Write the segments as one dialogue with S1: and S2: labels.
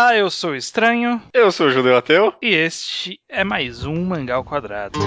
S1: Olá, eu sou o Estranho.
S2: Eu sou o Judeu Ateu.
S1: E este é mais um Mangá ao Quadrado.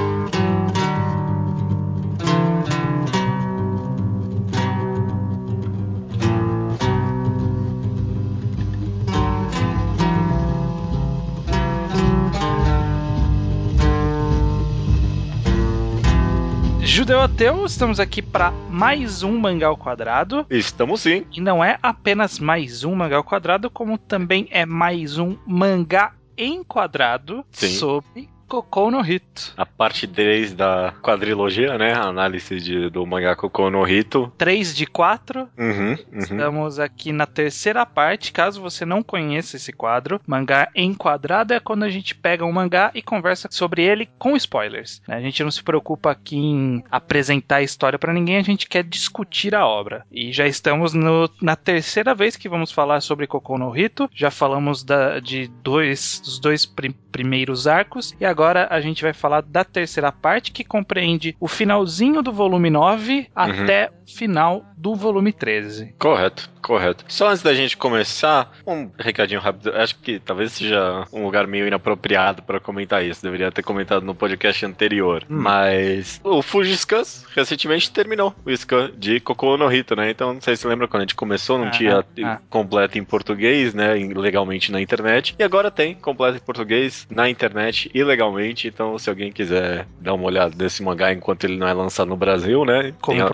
S1: Judeu Ateu, estamos aqui para mais um Mangá ao Quadrado.
S2: Estamos sim.
S1: E não é apenas mais um Mangá ao Quadrado, como também é mais um mangá enquadrado
S2: Sim.
S1: sobre Kokou no Hito.
S2: A parte 3 da quadrilogia, né? A análise de, do mangá Kokou no Hito.
S1: 3 de 4.
S2: Uhum, uhum.
S1: Estamos aqui na terceira parte. Caso você não conheça esse quadro, mangá enquadrado é quando a gente pega um mangá e conversa sobre ele com spoilers. A gente não se preocupa aqui em apresentar a história para ninguém, a gente quer discutir a obra. E já estamos no- na terceira vez que vamos falar sobre Kokou no Hito. Já falamos da- de dois, dos dois pri- primeiros arcos e agora a gente vai falar da terceira parte que compreende o finalzinho do volume 9 até o final do volume 13.
S2: Correto, correto. Só antes da gente começar, um recadinho rápido. Acho que talvez seja um lugar meio inapropriado para comentar isso. Deveria ter comentado no podcast anterior.
S1: Hum.
S2: Mas o Fujiscans recentemente terminou o scan de Kokou no Hito, né? Então não sei se lembra quando a gente começou, não
S1: Ah,
S2: tinha
S1: ah.
S2: completo em português, né? Legalmente na internet. E agora tem completo em português na internet ilegalmente. Então se alguém quiser dar uma olhada nesse mangá enquanto ele não é lançado no Brasil, né?
S1: Como
S2: tem a-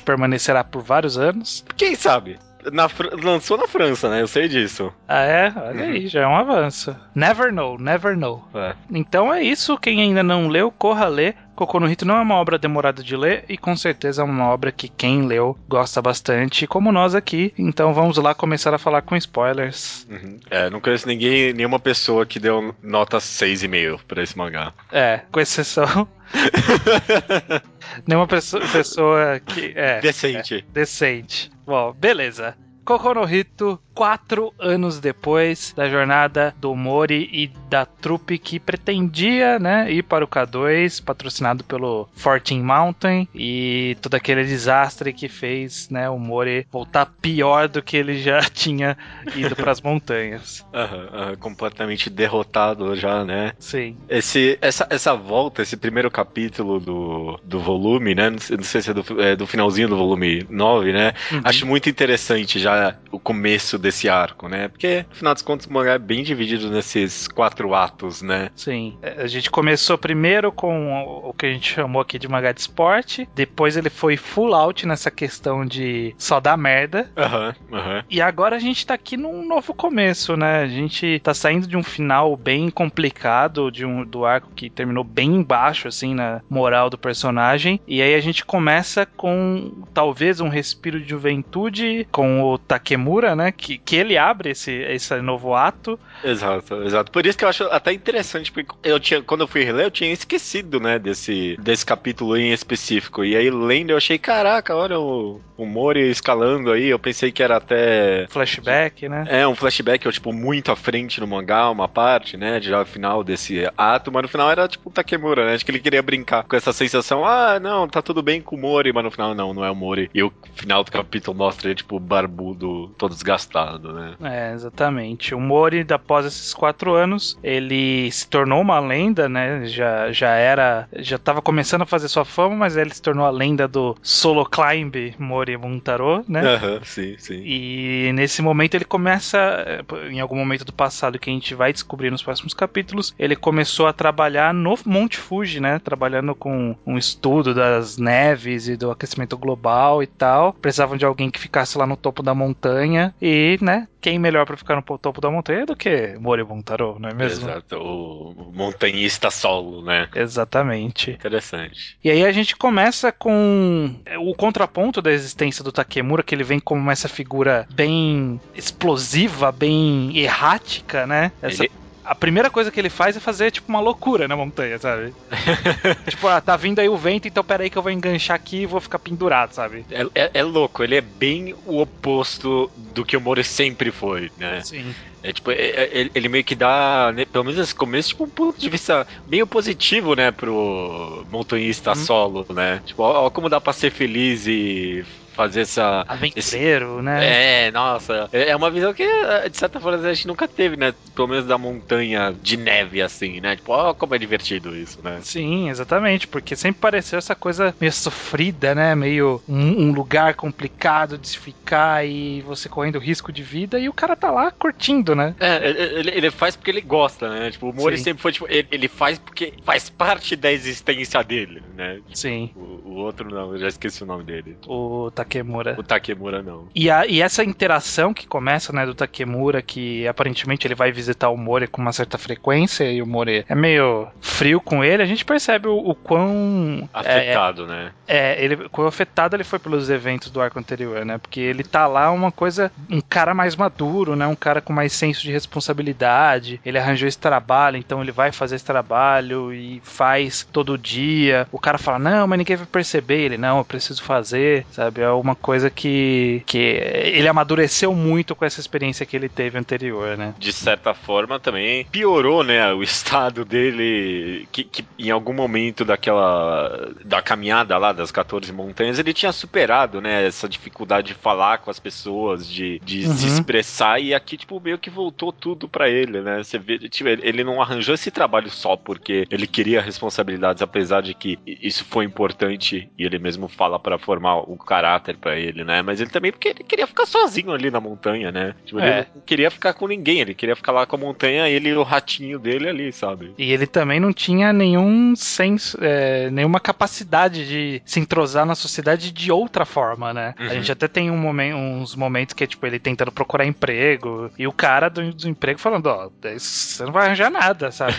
S1: permanecerá por vários anos.
S2: quem sabe? Na lançou na França, né? Eu sei disso.
S1: Ah, é? Olha
S2: Uhum.
S1: aí, já é um avanço. Never know, never know.
S2: É.
S1: Então é isso. Quem ainda não leu, corra ler. Kokou no Hito não é uma obra demorada de ler e com certeza é uma obra que quem leu gosta bastante, como nós aqui. Então vamos lá começar a falar com spoilers.
S2: Uhum. É, não conheço ninguém, nenhuma pessoa que deu nota 6,5 pra esse mangá.
S1: É, com exceção. Nenhuma pessoa, pessoa que. É.
S2: Decente.
S1: Decente. Bom, beleza. Kokou no Hito, quatro anos depois da jornada do Mori e da trupe que pretendia, né, ir para o K2, patrocinado pelo Fortin Mountain, e todo aquele desastre que fez, né, o Mori voltar pior do que ele já tinha ido para as montanhas.
S2: Aham, aham, completamente derrotado já, né?
S1: Sim.
S2: Esse, essa, essa volta, esse primeiro capítulo do, do volume, né? Não sei, não sei se é do, é do finalzinho do volume 9, né?
S1: Uhum.
S2: Acho muito interessante já o começo desse arco, né? Porque, afinal dos contos, o mangá é bem dividido nesses quatro atos, né?
S1: Sim. A gente começou primeiro com o que a gente chamou aqui de mangá de esporte, depois ele foi full out nessa questão de só dar merda,
S2: Aham, aham.
S1: E agora a gente tá aqui num novo começo, né? A gente tá saindo de um final bem complicado, de um, do arco que terminou bem embaixo, assim, na moral do personagem. E aí a gente começa com talvez um respiro de juventude com o Takemura, né? Que, que ele abre esse, esse novo ato.
S2: Exato, exato. Por isso que eu acho até interessante, porque eu tinha, quando eu fui reler, eu tinha esquecido, né, desse, desse capítulo em específico. E aí, lendo, eu achei, caraca, olha o, o Mori escalando aí. Eu pensei que era até.
S1: Flashback, né?
S2: É, um flashback, ou, tipo, muito à frente no mangá, uma parte, né, de já final desse ato, mas no final era, tipo, o Takemura, né, acho que ele queria brincar com essa sensação, ah, não, tá tudo bem com o Mori, mas no final, não, não é o Mori. E o final do capítulo mostra ele, tipo, barbudo, todo desgastado, né.
S1: É, exatamente. O Mori, após esses quatro anos, ele se tornou uma lenda, né? Já, já era. Já tava começando a fazer sua fama, mas ele se tornou a lenda do solo climb Mori Muntaro, né?
S2: Aham, sim, sim.
S1: E nesse momento ele começa, em algum momento do passado que a gente vai descobrir nos próximos capítulos, ele começou a trabalhar no Monte Fuji, né? Trabalhando com um estudo das neves e do aquecimento global e tal. Precisavam de alguém que ficasse lá no topo da montanha e, né? Quem melhor pra ficar no po- topo da montanha do que Mori Buntaro, não é mesmo?
S2: Exato, o montanhista solo, né?
S1: Exatamente.
S2: Interessante.
S1: E aí a gente começa com o contraponto da existência do Takemura, que ele vem como essa figura bem explosiva, bem errática, né? Essa-
S2: Ele-
S1: A primeira coisa que ele faz é fazer, tipo, uma loucura na montanha, sabe? tipo, ah, tá vindo aí o vento, então peraí que eu vou enganchar aqui e vou ficar pendurado, sabe?
S2: É, é- é louco, ele é bem o oposto do que o Mori sempre foi, né?
S1: Sim.
S2: É tipo, é- é- ele, ele meio que dá, né, pelo menos nesse começo, tipo, um ponto de vista meio positivo, né, pro montanhista
S1: Uhum.
S2: solo, né? Tipo, ó, ó como dá pra ser feliz e fazer essa.
S1: Aventureiro,
S2: esse...
S1: né?
S2: É, nossa. É uma visão que, de certa forma, a gente nunca teve, né? Pelo menos da montanha de neve, assim, né? Tipo, ó, como é divertido isso, né?
S1: Sim, exatamente. Porque sempre pareceu essa coisa meio sofrida, né? Meio um, um lugar complicado de se ficar e você correndo risco de vida e o cara tá lá curtindo, né?
S2: É, ele, ele faz porque ele gosta, né? Tipo, o Mori sempre foi, tipo, ele, ele, faz porque faz parte da existência dele, né?
S1: Sim.
S2: O, o, outro não, eu já esqueci o nome dele.
S1: O Takemura.
S2: O Takemura não.
S1: E, a, e essa interação que começa, né, do Takemura, que aparentemente ele vai visitar o Mori com uma certa frequência e o Mori é meio frio com ele, a gente percebe o, o quão.
S2: Afetado,
S1: é,
S2: né?
S1: É, ele, quão afetado ele foi pelos eventos do arco anterior, né? Porque ele tá lá uma coisa. Um cara mais maduro, né? Um cara com mais senso de responsabilidade. Ele arranjou esse trabalho, então ele vai fazer esse trabalho e faz todo dia. O cara fala, não, mas ninguém vai perceber. Ele, não, eu preciso fazer, sabe? É uma coisa que, que ele amadureceu muito com essa experiência que ele teve anterior, né?
S2: De certa forma também piorou, né? O estado dele, que, que em algum momento daquela. da caminhada lá das 14 montanhas, ele tinha superado, né? Essa dificuldade de falar com as pessoas, de, de uhum. se expressar, e aqui, tipo, meio que voltou tudo para ele, né? Você vê, tipo, ele não arranjou esse trabalho só porque ele queria responsabilidades, apesar de que isso foi importante e ele mesmo fala para formar o caráter para ele, né? Mas ele também porque ele queria ficar sozinho ali na montanha, né? Tipo, é. ele não queria ficar com ninguém, ele queria ficar lá com a montanha, ele e o ratinho dele ali, sabe?
S1: E ele também não tinha nenhum senso, é, nenhuma capacidade de se entrosar na sociedade de outra forma, né? Uhum. A gente até tem um momento, uns momentos que é tipo ele tentando procurar emprego e o cara do, do emprego falando: Ó, oh, você não vai arranjar nada, sabe?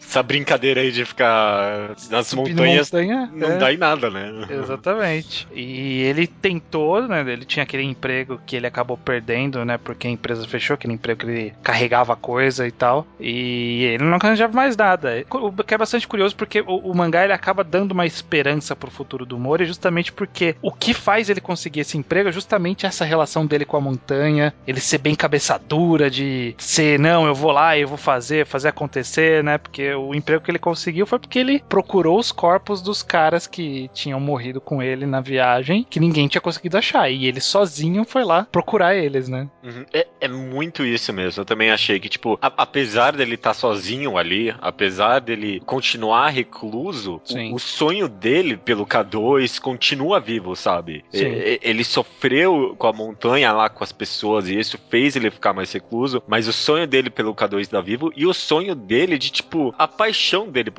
S2: Essa brincadeira aí de ficar nas montanhas montanha, não é. dá em nada, né?
S1: Exatamente. E ele tentou, né? Ele tinha aquele emprego que ele acabou perdendo, né? Porque a empresa fechou, aquele emprego que ele carregava coisa e tal. E ele não arranjava mais nada. O que é bastante curioso porque o, o mangá ele acaba dando uma esperança pro futuro do Mori justamente porque o que faz ele conseguir esse emprego é justamente essa relação dele com a montanha, ele ser bem cabeça dura, de ser, não, eu vou lá, eu vou fazer, fazer acontecer, né? Porque o emprego que ele conseguiu foi porque ele procurou os corpos dos caras que tinham morrido com ele na viagem, que ninguém tinha conseguido achar. E ele sozinho foi lá procurar eles, né?
S2: Uhum. É, é, muito isso mesmo. Eu também achei que, tipo, a, apesar dele estar tá sozinho ali, apesar dele continuar recluso, o, o, sonho dele pelo K2 continua vivo, sabe? E, ele sofreu com a montanha lá com as pessoas e isso fez ele ficar mais recluso, mas o sonho dele pelo K2 está vivo e o sonho dele de, tipo, a paixão dele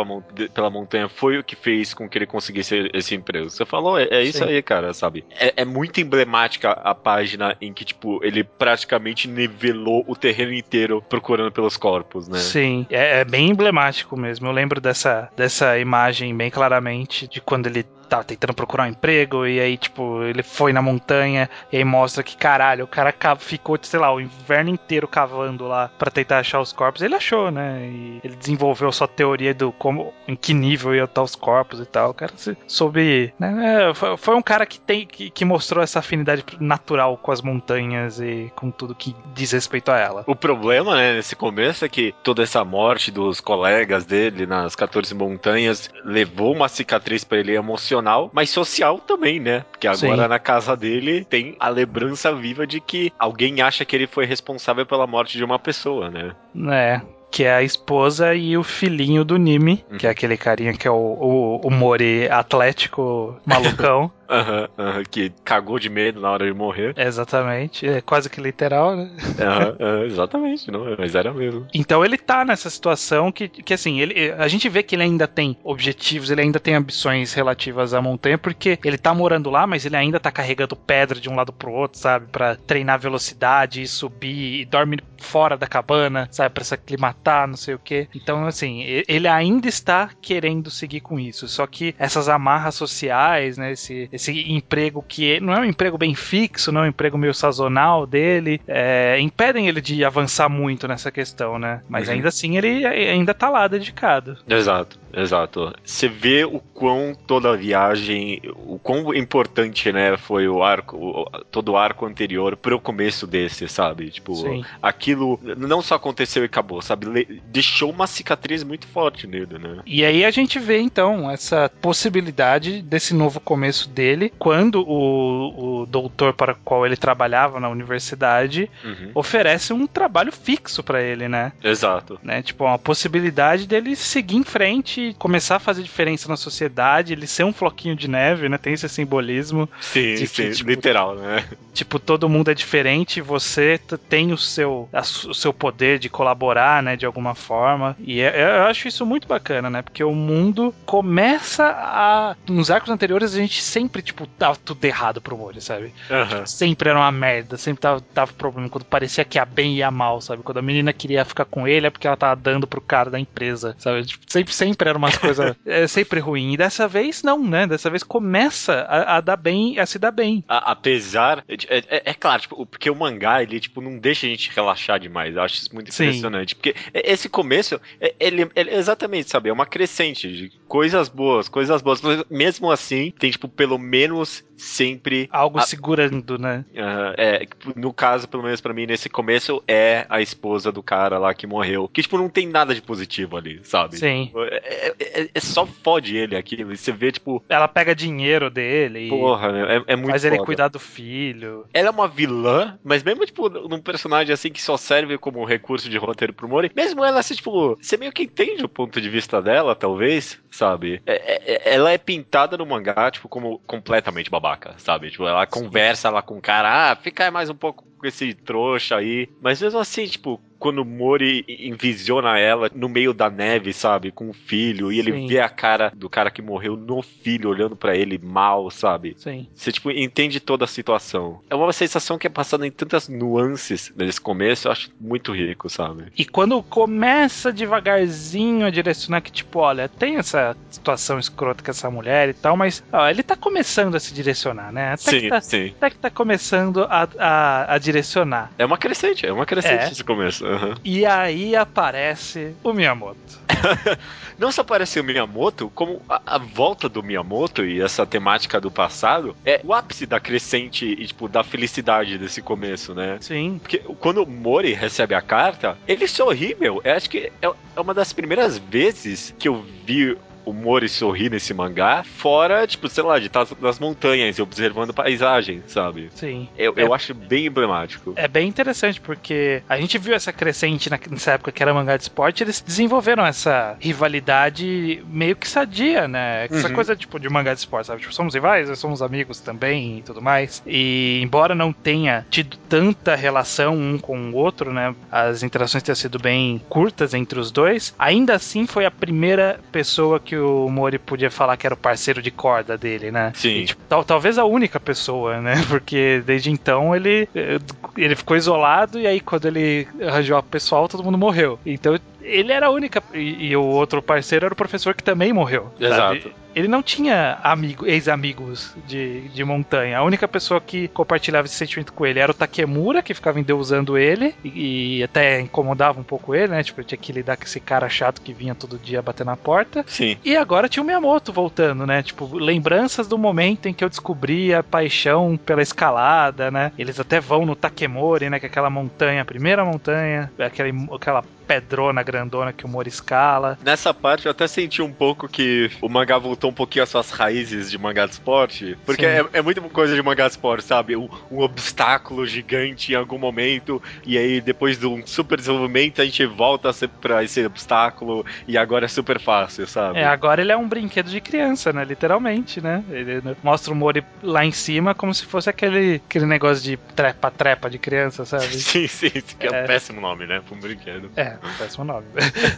S2: pela montanha foi o que fez com que ele conseguisse esse emprego. Você falou, é, é isso aí, cara, sabe? É, é, muito emblemática a página em que, tipo, ele praticamente nivelou o terreno inteiro procurando pelos corpos, né?
S1: Sim, é, é bem emblemático mesmo. Eu lembro dessa, dessa imagem bem claramente de quando ele tava tentando procurar um emprego, e aí, tipo, ele foi na montanha, e aí mostra que, caralho, o cara ficou, sei lá, o inverno inteiro cavando lá para tentar achar os corpos. Ele achou, né? E ele desenvolveu sua teoria do como, em que nível ia estar os corpos e tal. O cara soube, né? É, foi um cara que tem, que, que mostrou essa afinidade natural com as montanhas e com tudo que diz respeito a ela.
S2: O problema, né, nesse começo é que toda essa morte dos colegas dele nas 14 montanhas levou uma cicatriz para ele emocional emocional, mas social também, né? Porque agora Sim. na casa dele tem a lembrança viva de que alguém acha que ele foi responsável pela morte de uma pessoa, né?
S1: É, que é a esposa e o filhinho do Nimi, uhum. que é aquele carinha que é o, o, o Mori atlético malucão.
S2: Aham, uhum, uhum, que cagou de medo na hora de morrer.
S1: Exatamente, é quase que literal, né?
S2: Uhum, exatamente, não, mas era mesmo.
S1: Então ele tá nessa situação que, que assim, ele, a gente vê que ele ainda tem objetivos, ele ainda tem ambições relativas à montanha, porque ele tá morando lá, mas ele ainda tá carregando pedra de um lado pro outro, sabe? Pra treinar velocidade e subir, e dorme fora da cabana, sabe? Pra se aclimatar, não sei o que. Então, assim, ele ainda está querendo seguir com isso, só que essas amarras sociais, né? Esse, esse emprego que não é um emprego bem fixo, não é um emprego meio sazonal dele, é, impedem ele de avançar muito nessa questão, né? Mas uhum. ainda assim ele ainda tá lá dedicado.
S2: Exato. Exato. Você vê o quão toda a viagem, o quão importante, né, foi o arco, o, todo o arco anterior pro começo desse, sabe? Tipo, Sim. aquilo não só aconteceu e acabou, sabe? Deixou uma cicatriz muito forte nele, né?
S1: E aí a gente vê, então, essa possibilidade desse novo começo dele, quando o, o doutor para o qual ele trabalhava na universidade uhum. oferece um trabalho fixo para ele, né?
S2: Exato.
S1: Né? Tipo, uma possibilidade dele seguir em frente, começar a fazer diferença na sociedade, ele ser um floquinho de neve, né? Tem esse simbolismo.
S2: Sim, de sim, tipo, literal, né?
S1: Tipo, todo mundo é diferente, você tem o seu, a, o seu poder de colaborar, né? De alguma forma. E é, eu acho isso muito bacana, né? Porque o mundo começa a. Nos arcos anteriores a gente sempre, tipo, tava tudo errado pro Mori, sabe? Uhum. Sempre era uma merda, sempre tava, tava problema. Quando parecia que ia bem e ia mal, sabe? Quando a menina queria ficar com ele é porque ela tava dando pro cara da empresa, sabe? Tipo, sempre, sempre era umas coisas. é sempre ruim. E dessa vez, não, né? Dessa vez começa a, a dar bem, a se dar bem.
S2: A, apesar. É, é, é, claro, tipo, porque o mangá, ele, tipo, não deixa a gente relaxar demais. Eu acho isso muito impressionante. Sim. Porque esse começo, é, ele, ele, exatamente, sabe? É uma crescente de coisas boas, coisas boas. Mesmo assim, tem, tipo, pelo menos sempre.
S1: Algo a... segurando, né?
S2: É, no caso, pelo menos para mim, nesse começo, é a esposa do cara lá que morreu. Que, tipo, não tem nada de positivo ali, sabe?
S1: Sim.
S2: É, é, é só fode ele aquilo. E você vê, tipo.
S1: Ela pega dinheiro dele.
S2: Porra, é, é muito
S1: Faz foda. ele cuidar do filho.
S2: Ela é uma vilã, mas mesmo, tipo, num personagem assim que só serve como recurso de roteiro pro Mori, mesmo ela, assim, tipo, você meio que entende o ponto de vista dela, talvez, sabe? É, ela é pintada no mangá, tipo, como completamente babaca babaca, sabe? Tipo, ela conversa lá com o cara, ah, fica mais um pouco com esse trouxa aí. Mas mesmo assim, tipo, quando o Mori envisiona ela no meio da neve, sabe? Com o filho, e ele Sim. vê a cara do cara que morreu no filho olhando para ele mal, sabe?
S1: Sim.
S2: Você, tipo, entende toda a situação. É uma sensação que é passada em tantas nuances nesse começo, eu acho muito rico, sabe?
S1: E quando começa devagarzinho a direcionar que, tipo, olha, tem essa situação escrota com essa mulher e tal, mas ó, ele tá começando a se direcionar, né? Até
S2: sim,
S1: que tá,
S2: sim.
S1: Até que tá começando a, a, a direcionar.
S2: É uma crescente, é uma crescente é. esse começo. Uhum.
S1: E aí aparece o Miyamoto.
S2: Não só aparece o Miyamoto, como a, a, volta do Miyamoto e essa temática do passado é o ápice da crescente e, tipo, da felicidade desse começo, né?
S1: Sim.
S2: Porque quando o Mori recebe a carta, ele sorri, meu. Eu acho que é, é uma das primeiras vezes que eu vi o Mori sorrir nesse mangá, fora, tipo, sei lá, de estar nas montanhas e observando paisagem, sabe?
S1: Sim.
S2: Eu, é, eu acho bem emblemático.
S1: É bem interessante, porque a gente viu essa crescente nessa época que era mangá de esporte, eles desenvolveram essa rivalidade meio que sadia, né? Essa uhum. coisa, tipo, de mangá de esporte, sabe? Tipo, somos rivais, somos amigos também e tudo mais. E embora não tenha tido tanta relação um com o outro, né? As interações tenham sido bem curtas entre os dois, ainda assim foi a primeira pessoa que o Mori podia falar que era o parceiro de corda dele, né?
S2: Sim.
S1: E, tipo, tal, talvez a única pessoa, né? Porque desde então ele, ele ficou isolado e aí quando ele arranjou o pessoal, todo mundo morreu. Então ele era a única. E, e, o outro parceiro era o professor que também morreu.
S2: Exato.
S1: Sabe? Ele não tinha amigo, ex-amigos de, de montanha. A única pessoa que compartilhava esse sentimento com ele era o Takemura, que ficava endeusando ele e, e até incomodava um pouco ele, né? Tipo, tinha que lidar com esse cara chato que vinha todo dia bater na porta.
S2: Sim.
S1: E agora tinha o Miyamoto voltando, né? Tipo, lembranças do momento em que eu descobri a paixão pela escalada, né? Eles até vão no Takemori, né? Que é aquela montanha, a primeira montanha, aquela, aquela pedrona grandona que o Mori escala.
S2: Nessa parte eu até senti um pouco que o mangá voltou um pouquinho às suas raízes de mangá de esporte. Porque é, é muito coisa de mangá de esporte, sabe? Um, um, obstáculo gigante em algum momento, e aí depois de um super desenvolvimento a gente volta pra esse obstáculo, e agora é super fácil, sabe?
S1: É, agora ele é um brinquedo de criança, né? Literalmente, né? Ele mostra o Mori lá em cima como se fosse aquele, aquele negócio de trepa-trepa de criança, sabe?
S2: sim, sim, que é, é um péssimo nome, né? Pra um brinquedo.
S1: É, péssimo nome.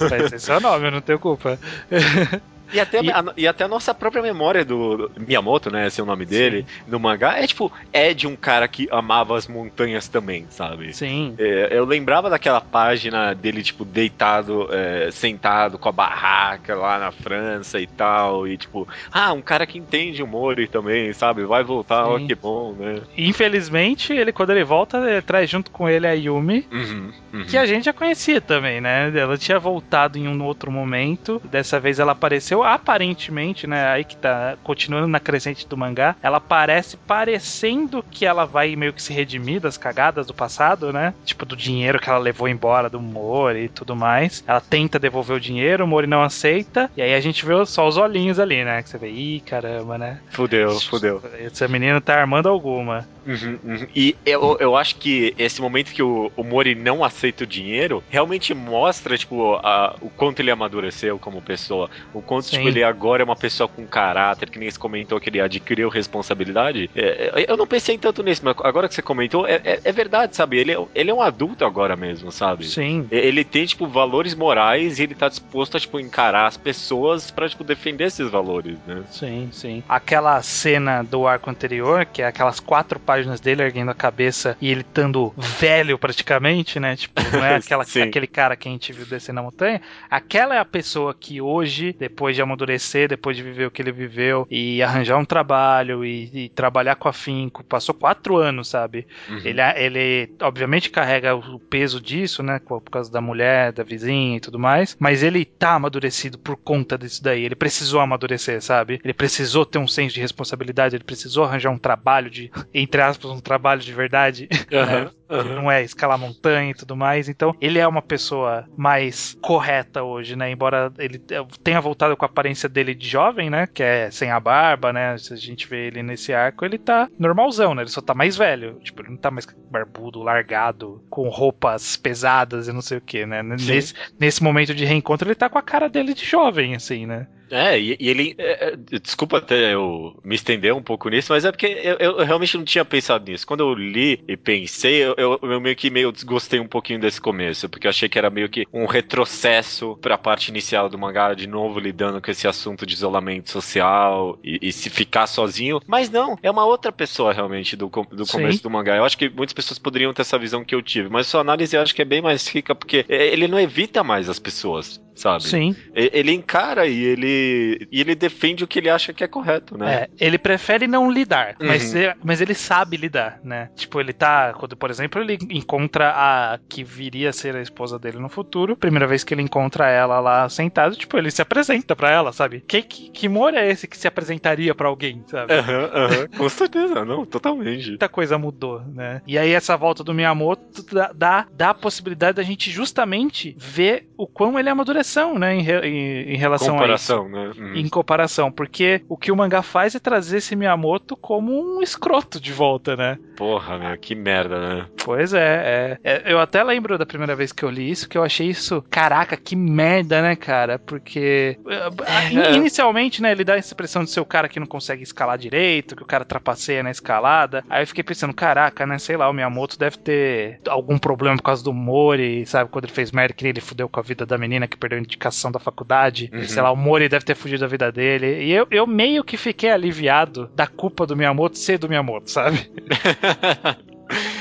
S1: Mas esse é o nome, eu não tenho culpa.
S2: E até, e... A, e até a nossa própria memória do Miyamoto, né? Esse é o nome dele, Sim. no mangá, é tipo, é de um cara que amava as montanhas também, sabe?
S1: Sim.
S2: É, eu lembrava daquela página dele, tipo, deitado, é, sentado com a barraca lá na França e tal. E tipo, ah, um cara que entende o Mori também, sabe? Vai voltar, ó, que bom, né?
S1: Infelizmente, ele, quando ele volta, ele traz junto com ele a Yumi, uhum, uhum. que a gente já conhecia também, né? Ela tinha voltado em um outro momento. Dessa vez ela apareceu aparentemente, né? Aí que tá continuando na crescente do mangá. Ela aparece parecendo que ela vai meio que se redimir das cagadas do passado, né? Tipo, do dinheiro que ela levou embora do Mori e tudo mais. Ela tenta devolver o dinheiro, o Mori não aceita. E aí a gente vê só os olhinhos ali, né? Que você vê, ih, caramba, né?
S2: Fudeu, fudeu.
S1: Essa menina tá armando alguma.
S2: Uhum, uhum. E eu, eu acho que esse momento que o, o Mori não aceita o dinheiro realmente mostra, tipo, a, o quanto ele amadureceu como pessoa. O quanto, tipo, ele agora é uma pessoa com caráter, que nem se comentou que ele adquiriu responsabilidade. É, é, eu não pensei tanto nisso, mas agora que você comentou, é, é, é verdade, sabe? Ele, é, ele é um adulto agora mesmo, sabe?
S1: Sim.
S2: Ele tem, tipo, valores morais e ele tá disposto a, tipo, encarar as pessoas pra, tipo, defender esses valores, né?
S1: Sim, sim. Aquela cena do arco anterior, que é aquelas quatro páginas dele erguendo a cabeça e ele estando velho praticamente, né? Tipo, não é aquela, aquele cara que a gente viu descer na montanha. Aquela é a pessoa que hoje, depois de amadurecer, depois de viver o que ele viveu e arranjar um trabalho e, e trabalhar com afinco, passou quatro anos, sabe? Uhum. Ele, ele, obviamente, carrega o peso disso, né? Por causa da mulher, da vizinha e tudo mais, mas ele tá amadurecido por conta disso daí. Ele precisou amadurecer, sabe? Ele precisou ter um senso de responsabilidade, ele precisou arranjar um trabalho de, entre aspas, um trabalho de verdade. Uhum. Né? Uhum. não é escalar montanha e tudo mais. Então, ele é uma pessoa mais correta hoje, né? Embora ele tenha voltado com a aparência dele de jovem, né? Que é sem a barba, né? Se a gente vê ele nesse arco, ele tá normalzão, né? Ele só tá mais velho. Tipo, ele não tá mais barbudo, largado, com roupas pesadas e não sei o que, né? Nesse, nesse momento de reencontro, ele tá com a cara dele de jovem, assim, né?
S2: É, e, e ele. É, é, desculpa até eu me estender um pouco nisso, mas é porque eu, eu, realmente não tinha pensado nisso. Quando eu li e pensei, eu, eu, eu, meio que meio desgostei um pouquinho desse começo, porque eu achei que era meio que um retrocesso pra parte inicial do mangá, de novo lidando com esse assunto de isolamento social e, e se ficar sozinho. Mas não, é uma outra pessoa realmente do, do começo do mangá. Eu acho que muitas pessoas poderiam ter essa visão que eu tive, mas sua análise eu acho que é bem mais rica, porque ele não evita mais as pessoas sabe?
S1: Sim.
S2: Ele encara e ele, e ele defende o que ele acha que é correto, né?
S1: É, ele prefere não lidar, uhum. mas, mas ele sabe lidar, né? Tipo, ele tá, quando, por exemplo, ele encontra a que viria a ser a esposa dele no futuro, primeira vez que ele encontra ela lá sentado, tipo, ele se apresenta para ela, sabe? Que, que, que humor é esse que se apresentaria para alguém, sabe?
S2: Uhum, uhum. com certeza, não, totalmente.
S1: Muita coisa mudou, né? E aí essa volta do Miyamoto dá, dá, dá a possibilidade da gente justamente ver o quão ele amadureceu né, em, em, em relação
S2: comparação,
S1: a isso.
S2: Né?
S1: Uhum. Em comparação, porque o que o mangá faz é trazer esse Miyamoto como um escroto de volta, né?
S2: Porra, meu, que merda, né?
S1: Pois é, é, é, Eu até lembro da primeira vez que eu li isso, que eu achei isso, caraca, que merda, né, cara? Porque é. inicialmente, né, ele dá essa impressão de ser o cara que não consegue escalar direito, que o cara trapaceia na escalada. Aí eu fiquei pensando, caraca, né, sei lá, o Miyamoto deve ter algum problema por causa do Mori, sabe? Quando ele fez merda, que ele fudeu com a vida da menina que perdeu indicação da faculdade. Uhum. Sei lá, o Mori deve ter fugido da vida dele. E eu, eu meio que fiquei aliviado da culpa do Miyamoto ser do Miyamoto, sabe?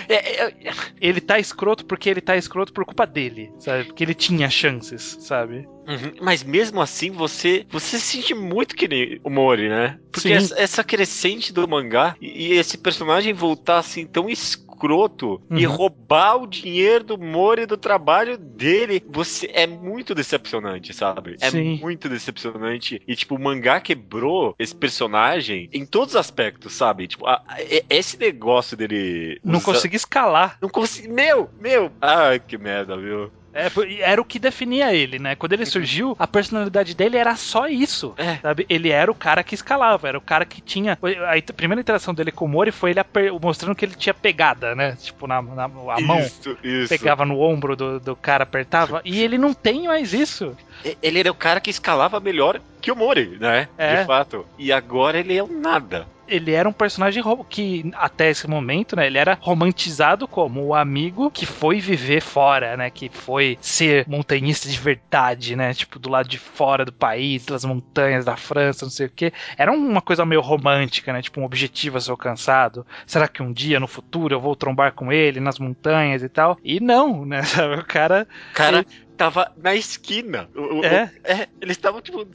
S1: É, é, ele tá escroto porque ele tá escroto por culpa dele, sabe? Porque ele tinha chances, sabe?
S2: Uhum. Mas mesmo assim, você você se sente muito que nem o Mori, né? Porque essa, essa, crescente do mangá e, e esse personagem voltar assim tão escuro escroto uhum. e roubar o dinheiro do Mori do trabalho dele, você é muito decepcionante, sabe? É Sim. muito decepcionante. E, tipo, o mangá quebrou esse personagem em todos os aspectos, sabe? Tipo, a, a, esse negócio dele.
S1: Não usa... consegui escalar.
S2: Não consegui. Meu, meu. Ai, que merda, viu?
S1: É, era o que definia ele, né? Quando ele uhum. surgiu, a personalidade dele era só isso. É. Sabe? Ele era o cara que escalava, era o cara que tinha. A primeira interação dele com o Mori foi ele mostrando que ele tinha pegada, né? Tipo, na, na a mão. Isso, isso. Pegava no ombro do, do cara, apertava. E ele não tem mais isso.
S2: Ele era o cara que escalava melhor que o Mori, né? É. De fato. E agora ele é um nada.
S1: Ele era um personagem que, até esse momento, né, ele era romantizado como o amigo que foi viver fora, né, que foi ser montanhista de verdade, né, tipo, do lado de fora do país, das montanhas da França, não sei o que. Era uma coisa meio romântica, né, tipo, um objetivo a ser alcançado. Será que um dia, no futuro, eu vou trombar com ele nas montanhas e tal? E não, né, sabe, o cara...
S2: Cara... Ele tava na esquina.
S1: O, é?
S2: O, é, eles estavam, tipo.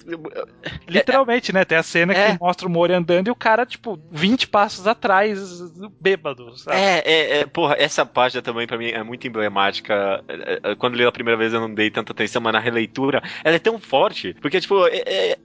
S1: Literalmente, né? Tem a cena é. que mostra o Mori andando e o cara, tipo, 20 passos atrás, bêbado. Sabe?
S2: É, é, é, porra, essa página também pra mim é muito emblemática. É, é, quando li a primeira vez eu não dei tanta atenção, mas na releitura ela é tão forte. Porque, tipo,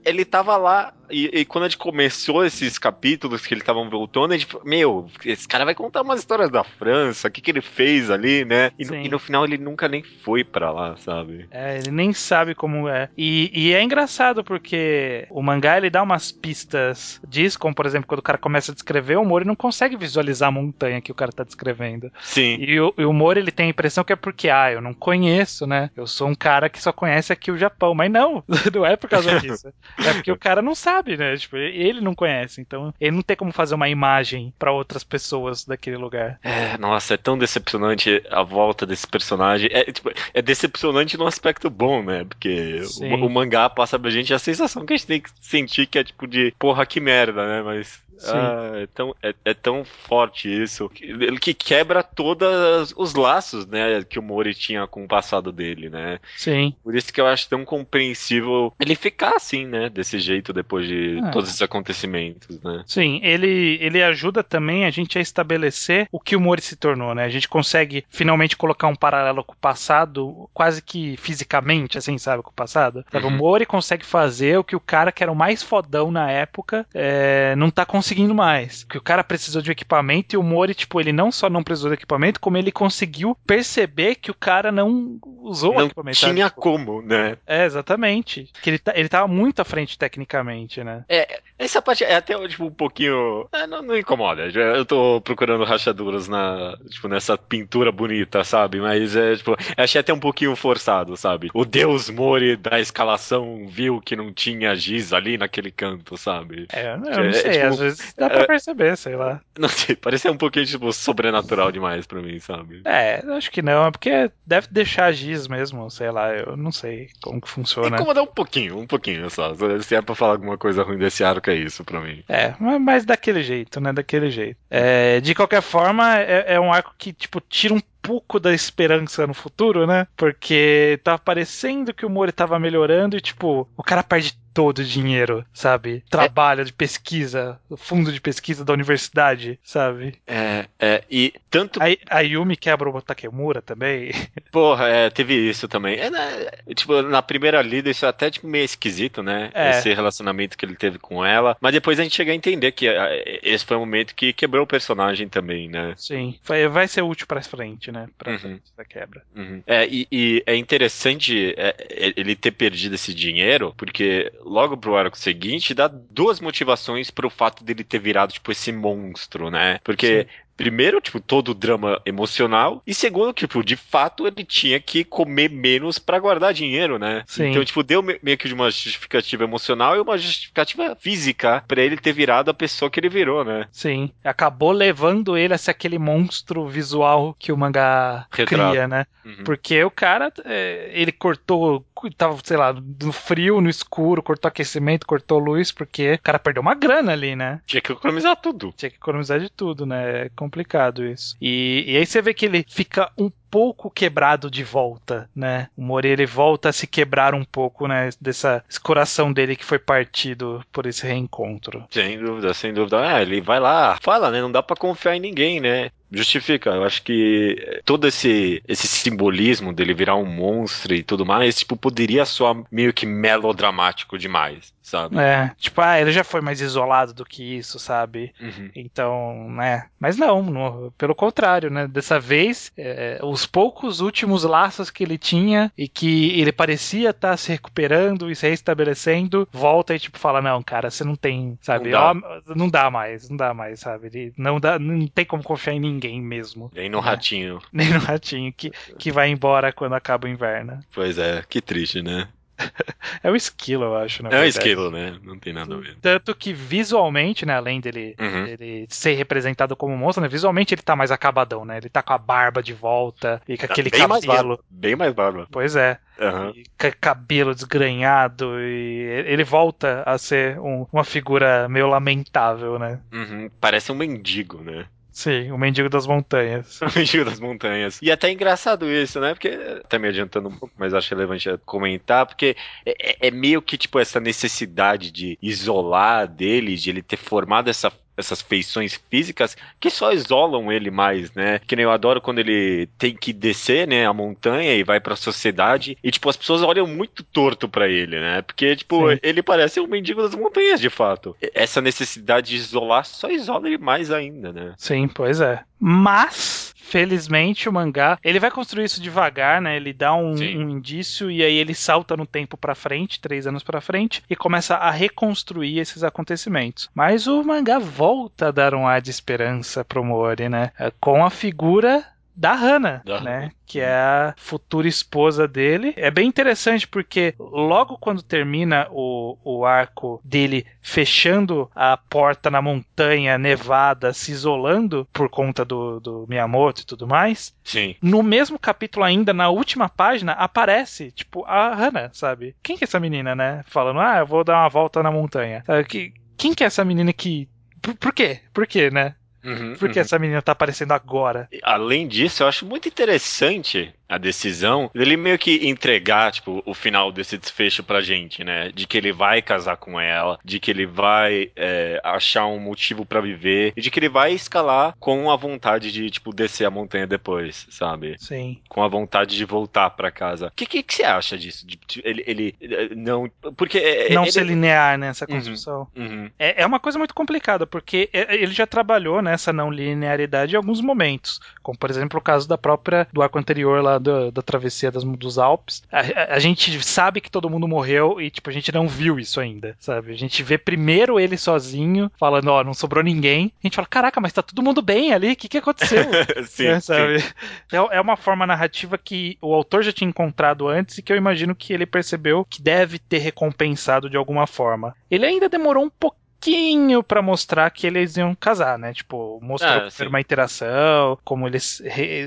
S2: ele tava lá e, e, quando a gente começou esses capítulos que ele estavam voltando, a gente, meu, esse cara vai contar umas histórias da França, o que, que ele fez ali, né? E, e no final ele nunca nem foi para lá, sabe?
S1: Sabe? É, ele nem sabe como é. E, e, é engraçado porque o mangá ele dá umas pistas disso, como por exemplo, quando o cara começa a descrever, o Mori não consegue visualizar a montanha que o cara tá descrevendo.
S2: Sim.
S1: E o, e o Mori ele tem a impressão que é porque, ah, eu não conheço, né? Eu sou um cara que só conhece aqui o Japão. Mas não, não é por causa disso. é porque o cara não sabe, né? Tipo, ele não conhece. Então, ele não tem como fazer uma imagem para outras pessoas daquele lugar.
S2: É, nossa, é tão decepcionante a volta desse personagem. É, tipo, é decepcionante no aspecto bom, né? Porque o, o, mangá passa pra gente a sensação que a gente tem que sentir que é tipo de porra que merda, né? Mas ah, é, tão, é, é, tão forte isso. Ele que quebra todos os laços, né? Que o Mori tinha com o passado dele, né?
S1: Sim.
S2: Por isso que eu acho tão compreensível ele ficar assim, né? Desse jeito depois de é. todos esses acontecimentos, né?
S1: Sim, ele, ele ajuda também a gente a estabelecer o que o Mori se tornou, né? A gente consegue finalmente colocar um paralelo com o passado, quase que fisicamente, assim, sabe? Com o passado. Uhum. O Mori consegue fazer o que o cara que era o mais fodão na época é, não tá conseguindo conseguindo mais. Que o cara precisou de um equipamento e o Mori, tipo, ele não só não precisou do equipamento, como ele conseguiu perceber que o cara não usou
S2: não
S1: o equipamento.
S2: Tinha sabe? como, né?
S1: É, exatamente. Que ele, tá, ele tava muito à frente tecnicamente, né?
S2: É, essa parte é até, tipo, um pouquinho. É, não, não, incomoda. Eu tô procurando rachaduras na, tipo, nessa pintura bonita, sabe? Mas é, tipo, achei até um pouquinho forçado, sabe? O Deus Mori da escalação viu que não tinha giz ali naquele canto, sabe?
S1: É, eu não, eu não sei. É, tipo, às vezes Dá pra é. perceber, sei lá.
S2: Não sei, parecia um pouquinho, tipo, sobrenatural demais pra mim, sabe?
S1: É, acho que não, é porque deve deixar giz mesmo, sei lá, eu não sei como que funciona.
S2: Incomodar um pouquinho, um pouquinho só. Se é pra falar alguma coisa ruim desse arco, é isso pra mim.
S1: É, mas daquele jeito, né? Daquele jeito. É, de qualquer forma, é, é um arco que, tipo, tira um pouco da esperança no futuro, né? Porque tá parecendo que o Mori tava melhorando e, tipo, o cara perde todo o dinheiro, sabe? Trabalha de pesquisa, fundo de pesquisa da universidade, sabe?
S2: É, é, e tanto.
S1: A, a Yumi quebra o Takemura também.
S2: Porra, é, teve isso também. É, né, tipo, na primeira lida isso é até tipo, meio esquisito, né? É. Esse relacionamento que ele teve com ela. Mas depois a gente chega a entender que é, esse foi o momento que quebrou o personagem também, né?
S1: Sim, vai, vai ser útil pra frente, né? Pra uhum. frente da quebra.
S2: Uhum. É, e, e, é interessante é, ele ter perdido esse dinheiro, porque logo pro arco seguinte, dá duas motivações pro fato dele ter virado, tipo, esse monstro, né? Porque Sim primeiro, tipo, todo o drama emocional, e segundo, tipo, de fato ele tinha que comer menos para guardar dinheiro, né?
S1: Sim.
S2: Então, tipo, deu meio que de uma justificativa emocional e uma justificativa física para ele ter virado a pessoa que ele virou, né?
S1: Sim. Acabou levando ele a ser aquele monstro visual que o mangá Retrato. cria, né? Uhum. Porque o cara, é, ele cortou tava, sei lá, no frio, no escuro, cortou aquecimento, cortou luz, porque o cara perdeu uma grana ali, né?
S2: Tinha que economizar tudo.
S1: Tinha que economizar de tudo, né? É complicado isso. E, e aí você vê que ele fica um pouco quebrado de volta, né? O Moreira volta a se quebrar um pouco, né? Dessa esse coração dele que foi partido por esse reencontro.
S2: Sem dúvida, sem dúvida. Ah, ele vai lá, fala, né? Não dá para confiar em ninguém, né? Justifica. Eu acho que todo esse, esse simbolismo dele virar um monstro e tudo mais, tipo, poderia soar meio que melodramático demais, sabe?
S1: É, tipo, ah, ele já foi mais isolado do que isso, sabe? Uhum. Então, né? Mas não, no, pelo contrário, né? Dessa vez, é, os poucos últimos laços que ele tinha e que ele parecia estar tá se recuperando e se restabelecendo, volta e tipo fala: Não, cara, você não tem, sabe? Não dá, não dá mais, não dá mais, sabe? Ele não, dá, não tem como confiar em ninguém mesmo.
S2: Nem no né? ratinho.
S1: Nem no ratinho, que, que vai embora quando acaba o inverno.
S2: Pois é, que triste, né?
S1: é o esquilo, eu acho.
S2: é o esquilo, né? Não tem nada a ver.
S1: Tanto que visualmente, né? Além dele, uhum. dele ser representado como monstro, né? Visualmente ele tá mais acabadão, né? Ele tá com a barba de volta e com tá aquele bem cabelo.
S2: Mais barba, bem mais barba.
S1: Pois é. Uhum. cabelo desgrenhado e ele volta a ser um, uma figura meio lamentável, né?
S2: Uhum. Parece um mendigo, né?
S1: Sim, o mendigo das montanhas.
S2: o mendigo das montanhas. E até é engraçado isso, né? Porque, até me adiantando um pouco, mas acho relevante comentar, porque é, é, é meio que, tipo, essa necessidade de isolar dele, de ele ter formado essa essas feições físicas que só isolam ele mais, né? Que nem eu adoro quando ele tem que descer, né, a montanha e vai para a sociedade e tipo as pessoas olham muito torto para ele, né? Porque tipo, Sim. ele parece um mendigo das montanhas de fato. Essa necessidade de isolar só isola ele mais ainda, né?
S1: Sim, pois é. Mas felizmente o mangá ele vai construir isso devagar, né? Ele dá um, um indício e aí ele salta no tempo para frente, três anos para frente e começa a reconstruir esses acontecimentos. Mas o mangá volta a dar um ar de esperança pro Mori, né? Com a figura da Hannah, da né? Hannah. Que é a futura esposa dele. É bem interessante porque logo quando termina o, o arco dele fechando a porta na montanha nevada, se isolando por conta do, do Miyamoto e tudo mais.
S2: Sim.
S1: No mesmo capítulo ainda, na última página, aparece, tipo, a Hannah, sabe? Quem que é essa menina, né? Falando, ah, eu vou dar uma volta na montanha. Sabe? Que, quem que é essa menina que por, por, quê? Por quê, né? Uhum, Por que uhum. essa menina tá aparecendo agora?
S2: Além disso, eu acho muito interessante a decisão dele meio que entregar, tipo, o final desse desfecho pra gente, né? De que ele vai casar com ela, de que ele vai é, achar um motivo para viver e de que ele vai escalar com a vontade de, tipo, descer a montanha depois, sabe?
S1: Sim.
S2: Com a vontade de voltar para casa. O que, que, que, você acha disso? De, de, ele, ele não. Porque.
S1: É, não
S2: ele...
S1: ser linear nessa uhum, construção. Uhum, uhum. É, é uma coisa muito complicada, porque é, ele já trabalhou nessa não linearidade em alguns momentos. Como, por exemplo, o caso da própria. do arco anterior lá do, da travessia das, dos Alpes, a, a, a, gente sabe que todo mundo morreu e, tipo, a gente não viu isso ainda, sabe? A gente vê primeiro ele sozinho, falando, ó, oh, não sobrou ninguém. A gente fala, caraca, mas tá todo mundo bem ali, o que que aconteceu?
S2: sim, é, sabe? Sim.
S1: É, é uma forma narrativa que o autor já tinha encontrado antes e que eu imagino que ele percebeu que deve ter recompensado de alguma forma. Ele ainda demorou um pouquinho pouquinho para mostrar que eles iam casar, né? Tipo, mostrou ah, uma interação, como eles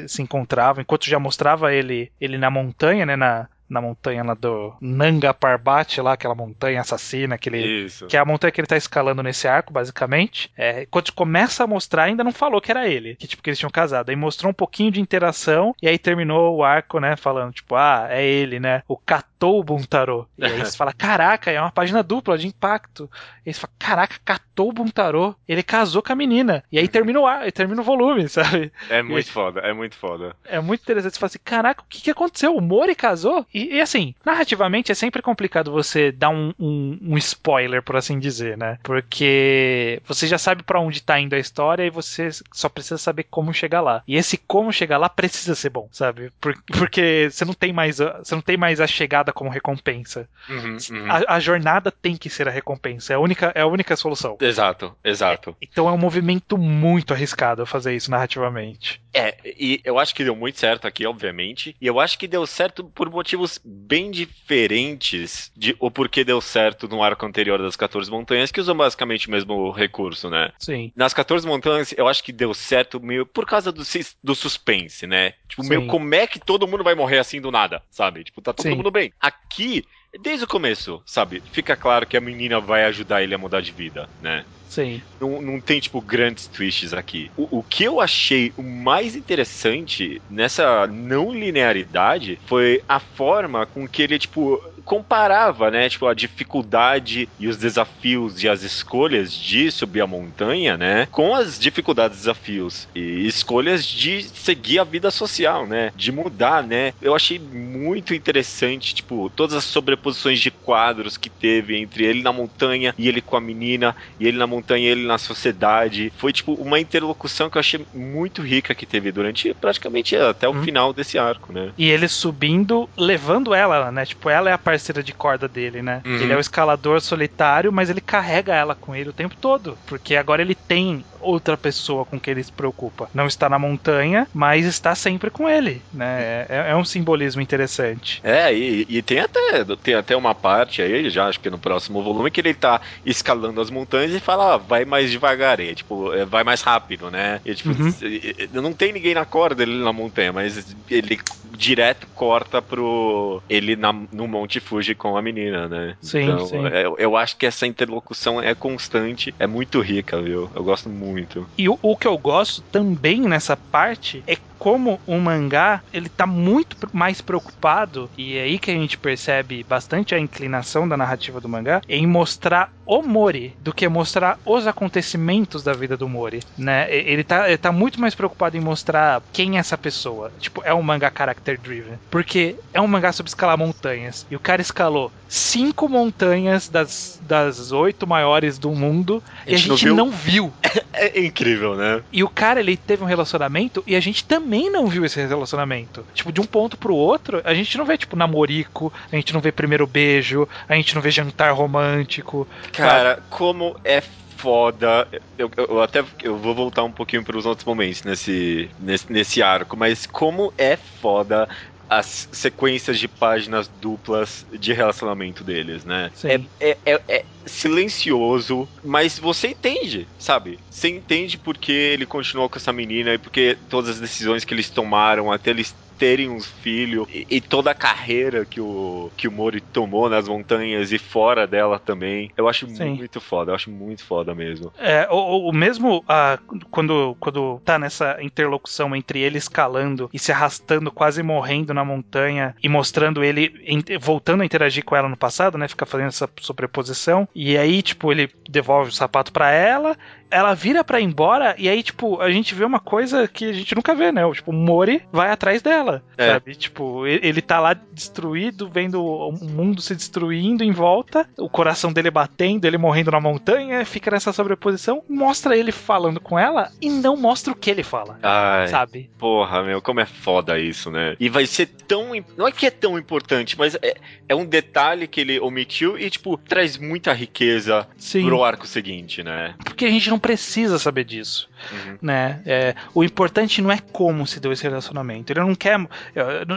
S1: se encontravam, enquanto já mostrava ele ele na montanha, né? Na, na montanha lá do Nanga Parbat, lá, aquela montanha assassina, aquele, Isso. que é a montanha que ele tá escalando nesse arco, basicamente. É, quando começa a mostrar, ainda não falou que era ele, que tipo, que eles tinham casado. Aí mostrou um pouquinho de interação, e aí terminou o arco, né, falando, tipo, ah, é ele, né, o Katou Buntaro. E aí você fala, caraca, é uma página dupla de impacto. E aí você fala, caraca, Katou Buntaro, ele casou com a menina. E aí termina o, ar, termina o volume, sabe?
S2: É muito e, foda, é muito foda.
S1: É muito interessante. Você fala assim, caraca, o que, que aconteceu? O Mori casou? E e, assim, narrativamente é sempre complicado você dar um, um, um, spoiler, por assim dizer, né? Porque você já sabe para onde tá indo a história e você só precisa saber como chegar lá. E esse como chegar lá precisa ser bom, sabe? Por, porque você não tem mais a, você não tem mais a chegada como recompensa. Uhum, uhum. A, a, jornada tem que ser a recompensa. É a única, é a única solução.
S2: Exato, exato.
S1: É, então é um movimento muito arriscado fazer isso narrativamente.
S2: É, e eu acho que deu muito certo aqui, obviamente. E eu acho que deu certo por motivos bem diferentes de o porquê deu certo no arco anterior das 14 montanhas, que usam basicamente o mesmo recurso, né?
S1: Sim.
S2: Nas 14 montanhas, eu acho que deu certo meio por causa do, do suspense, né? Tipo, Sim. meio como é que todo mundo vai morrer assim do nada, sabe? Tipo, tá todo Sim. mundo bem. Aqui, desde o começo, sabe? Fica claro que a menina vai ajudar ele a mudar de vida, né?
S1: Sim.
S2: Não, não tem, tipo, grandes twists aqui. O, o que eu achei o mais interessante nessa não linearidade foi a forma com que ele, tipo, comparava, né, tipo, a dificuldade e os desafios e as escolhas de subir a montanha, né, com as dificuldades e desafios e escolhas de seguir a vida social, né, de mudar, né. Eu achei muito interessante, tipo, todas as sobreposições de quadros que teve entre ele na montanha e ele com a menina, e ele na montanha montanha, ele na sociedade. Foi, tipo, uma interlocução que eu achei muito rica que teve durante praticamente até o hum. final desse arco, né?
S1: E ele subindo, levando ela, né? Tipo, ela é a parceira de corda dele, né? Uhum. Ele é o escalador solitário, mas ele carrega ela com ele o tempo todo. Porque agora ele tem outra pessoa com quem ele se preocupa. Não está na montanha, mas está sempre com ele, né? É, é um simbolismo interessante.
S2: É, e, e, tem até tem até uma parte aí, já acho que no próximo volume, que ele tá escalando as montanhas e fala, ah, vai mais devagar, e, tipo, é, vai mais rápido, né? E, tipo, uhum. não tem ninguém na corda ele na montanha, mas ele direto corta pro ele na, no Monte Fuji com a menina, né?
S1: Sim, então, sim.
S2: É, eu acho que essa interlocução é constante, é muito rica, viu? Eu gosto muito.
S1: E o, o que eu gosto também nessa parte é como o mangá ele tá muito mais preocupado e é aí que a gente percebe bastante a inclinação da narrativa do mangá em mostrar o Mori do que mostrar os acontecimentos da vida do Mori, né? Ele tá, ele tá muito mais preocupado em mostrar quem é essa pessoa. Tipo, é um mangá character driven, porque é um mangá sobre escalar montanhas e o cara escalou cinco montanhas das, das oito maiores do mundo a e a gente não viu. Não viu.
S2: É, é incrível, né?
S1: E o cara ele teve um relacionamento e a gente também também não viu esse relacionamento. Tipo, de um ponto pro outro, a gente não vê, tipo, namorico, a gente não vê primeiro beijo, a gente não vê jantar romântico.
S2: Cara, como é foda. Eu, eu, até eu vou voltar um pouquinho para os outros momentos nesse, nesse, nesse arco, mas como é foda as sequências de páginas duplas de relacionamento deles, né? É, é, é, é silencioso, mas você entende, sabe? Você entende porque ele continuou com essa menina e porque todas as decisões que eles tomaram até eles terem uns filhos e, e, toda a carreira que o, que o Mori tomou nas montanhas e fora dela também. Eu acho Sim. muito foda, eu acho muito foda mesmo.
S1: É, o, o mesmo ah, quando, quando tá nessa interlocução entre ele escalando e se arrastando, quase morrendo na montanha e mostrando ele voltando a interagir com ela no passado, né? Fica fazendo essa sobreposição. E aí, tipo, ele devolve o sapato para ela ela vira pra ir embora e aí, tipo, a gente vê uma coisa que a gente nunca vê, né? Tipo, o Mori vai atrás dela, é. sabe? Tipo, ele tá lá destruído, vendo o mundo se destruindo em volta, o coração dele batendo, ele morrendo na montanha, fica nessa sobreposição, mostra ele falando com ela e não mostra o que ele fala, Ai, sabe?
S2: Porra, meu, como é foda isso, né? E vai ser tão. Não é que é tão importante, mas é, é um detalhe que ele omitiu e, tipo, traz muita riqueza Sim. pro arco seguinte, né?
S1: Porque a gente não precisa saber disso, uhum. né? É, o importante não é como se deu esse relacionamento. Ele não quer,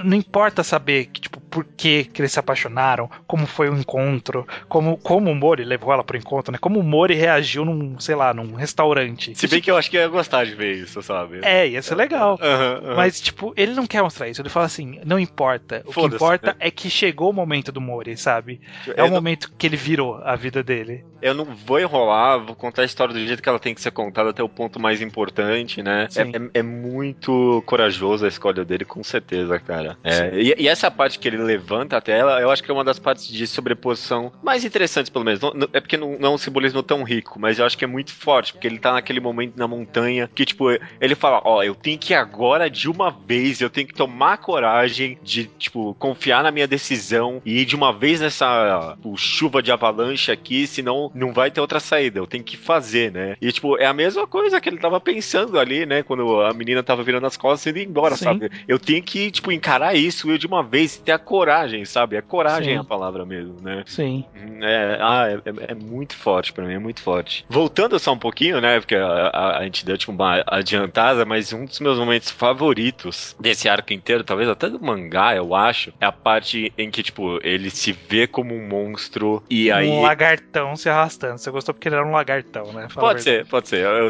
S1: não importa saber que tipo por que, que eles se apaixonaram, como foi o encontro, como como o Mori levou ela pro encontro, né? Como o Mori reagiu num, sei lá, num restaurante.
S2: Se bem que eu acho que ia gostar de ver isso, sabe?
S1: É, ia ser legal. Uhum, uhum. Mas tipo, ele não quer mostrar isso. Ele fala assim, não importa. O que importa é. é que chegou o momento do Mori, sabe? É eu o não... momento que ele virou a vida dele.
S2: Eu não vou enrolar, vou contar a história do jeito que ela tem que ser contada até o ponto mais importante, né? É, é, é, muito corajoso a escolha dele, com certeza, cara. É, e, e, essa parte que ele levanta até ela, eu acho que é uma das partes de sobreposição mais interessantes, pelo menos. Não, não, é porque não, não, é um simbolismo tão rico, mas eu acho que é muito forte, porque ele tá naquele momento na montanha que, tipo, ele fala: Ó, oh, eu tenho que ir agora de uma vez, eu tenho que tomar coragem de, tipo, confiar na minha decisão e ir de uma vez nessa tipo, chuva de avalanche aqui, senão não vai ter outra saída. Eu tenho que fazer, né? E, tipo, é a mesma coisa que ele tava pensando ali, né? Quando a menina tava virando as costas e indo embora, Sim. sabe? Eu tenho que, tipo, encarar isso eu de uma vez, ter a coragem, sabe? A coragem Sim. é a palavra mesmo, né?
S1: Sim.
S2: É, ah, é, é, é muito forte para mim, é muito forte. Voltando só um pouquinho, né? Porque a, a, a gente deu, tipo, uma adiantada, mas um dos meus momentos favoritos desse arco inteiro, talvez até do mangá, eu acho, é a parte em que, tipo, ele se vê como um monstro e aí.
S1: Um lagartão se arrastando. Você gostou porque ele era um lagartão, né?
S2: Fala pode ser, pode ser. Eu, eu,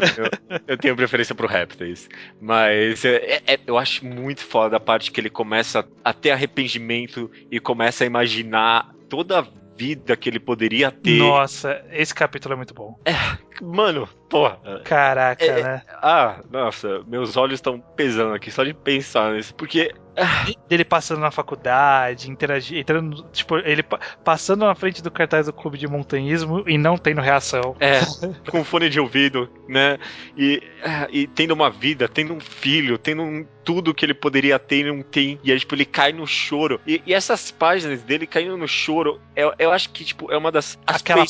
S2: eu, tenho preferência pro Répteis. Mas é, é, eu acho muito foda a parte que ele começa a ter arrependimento e começa a imaginar toda a vida que ele poderia ter.
S1: Nossa, esse capítulo é muito bom.
S2: É, mano, porra.
S1: Caraca, é,
S2: né? Ah, nossa, meus olhos estão pesando aqui só de pensar nisso. Porque
S1: dele passando na faculdade, interagir, entrando, tipo, ele passando na frente do cartaz do clube de montanhismo e não tendo reação.
S2: É, com fone de ouvido, né? E, e tendo uma vida, tendo um filho, tendo um, tudo que ele poderia ter e não tem. E aí, tipo, ele cai no choro. E, e essas páginas dele caindo no choro, eu, eu acho que, tipo, é uma das.
S1: Aquela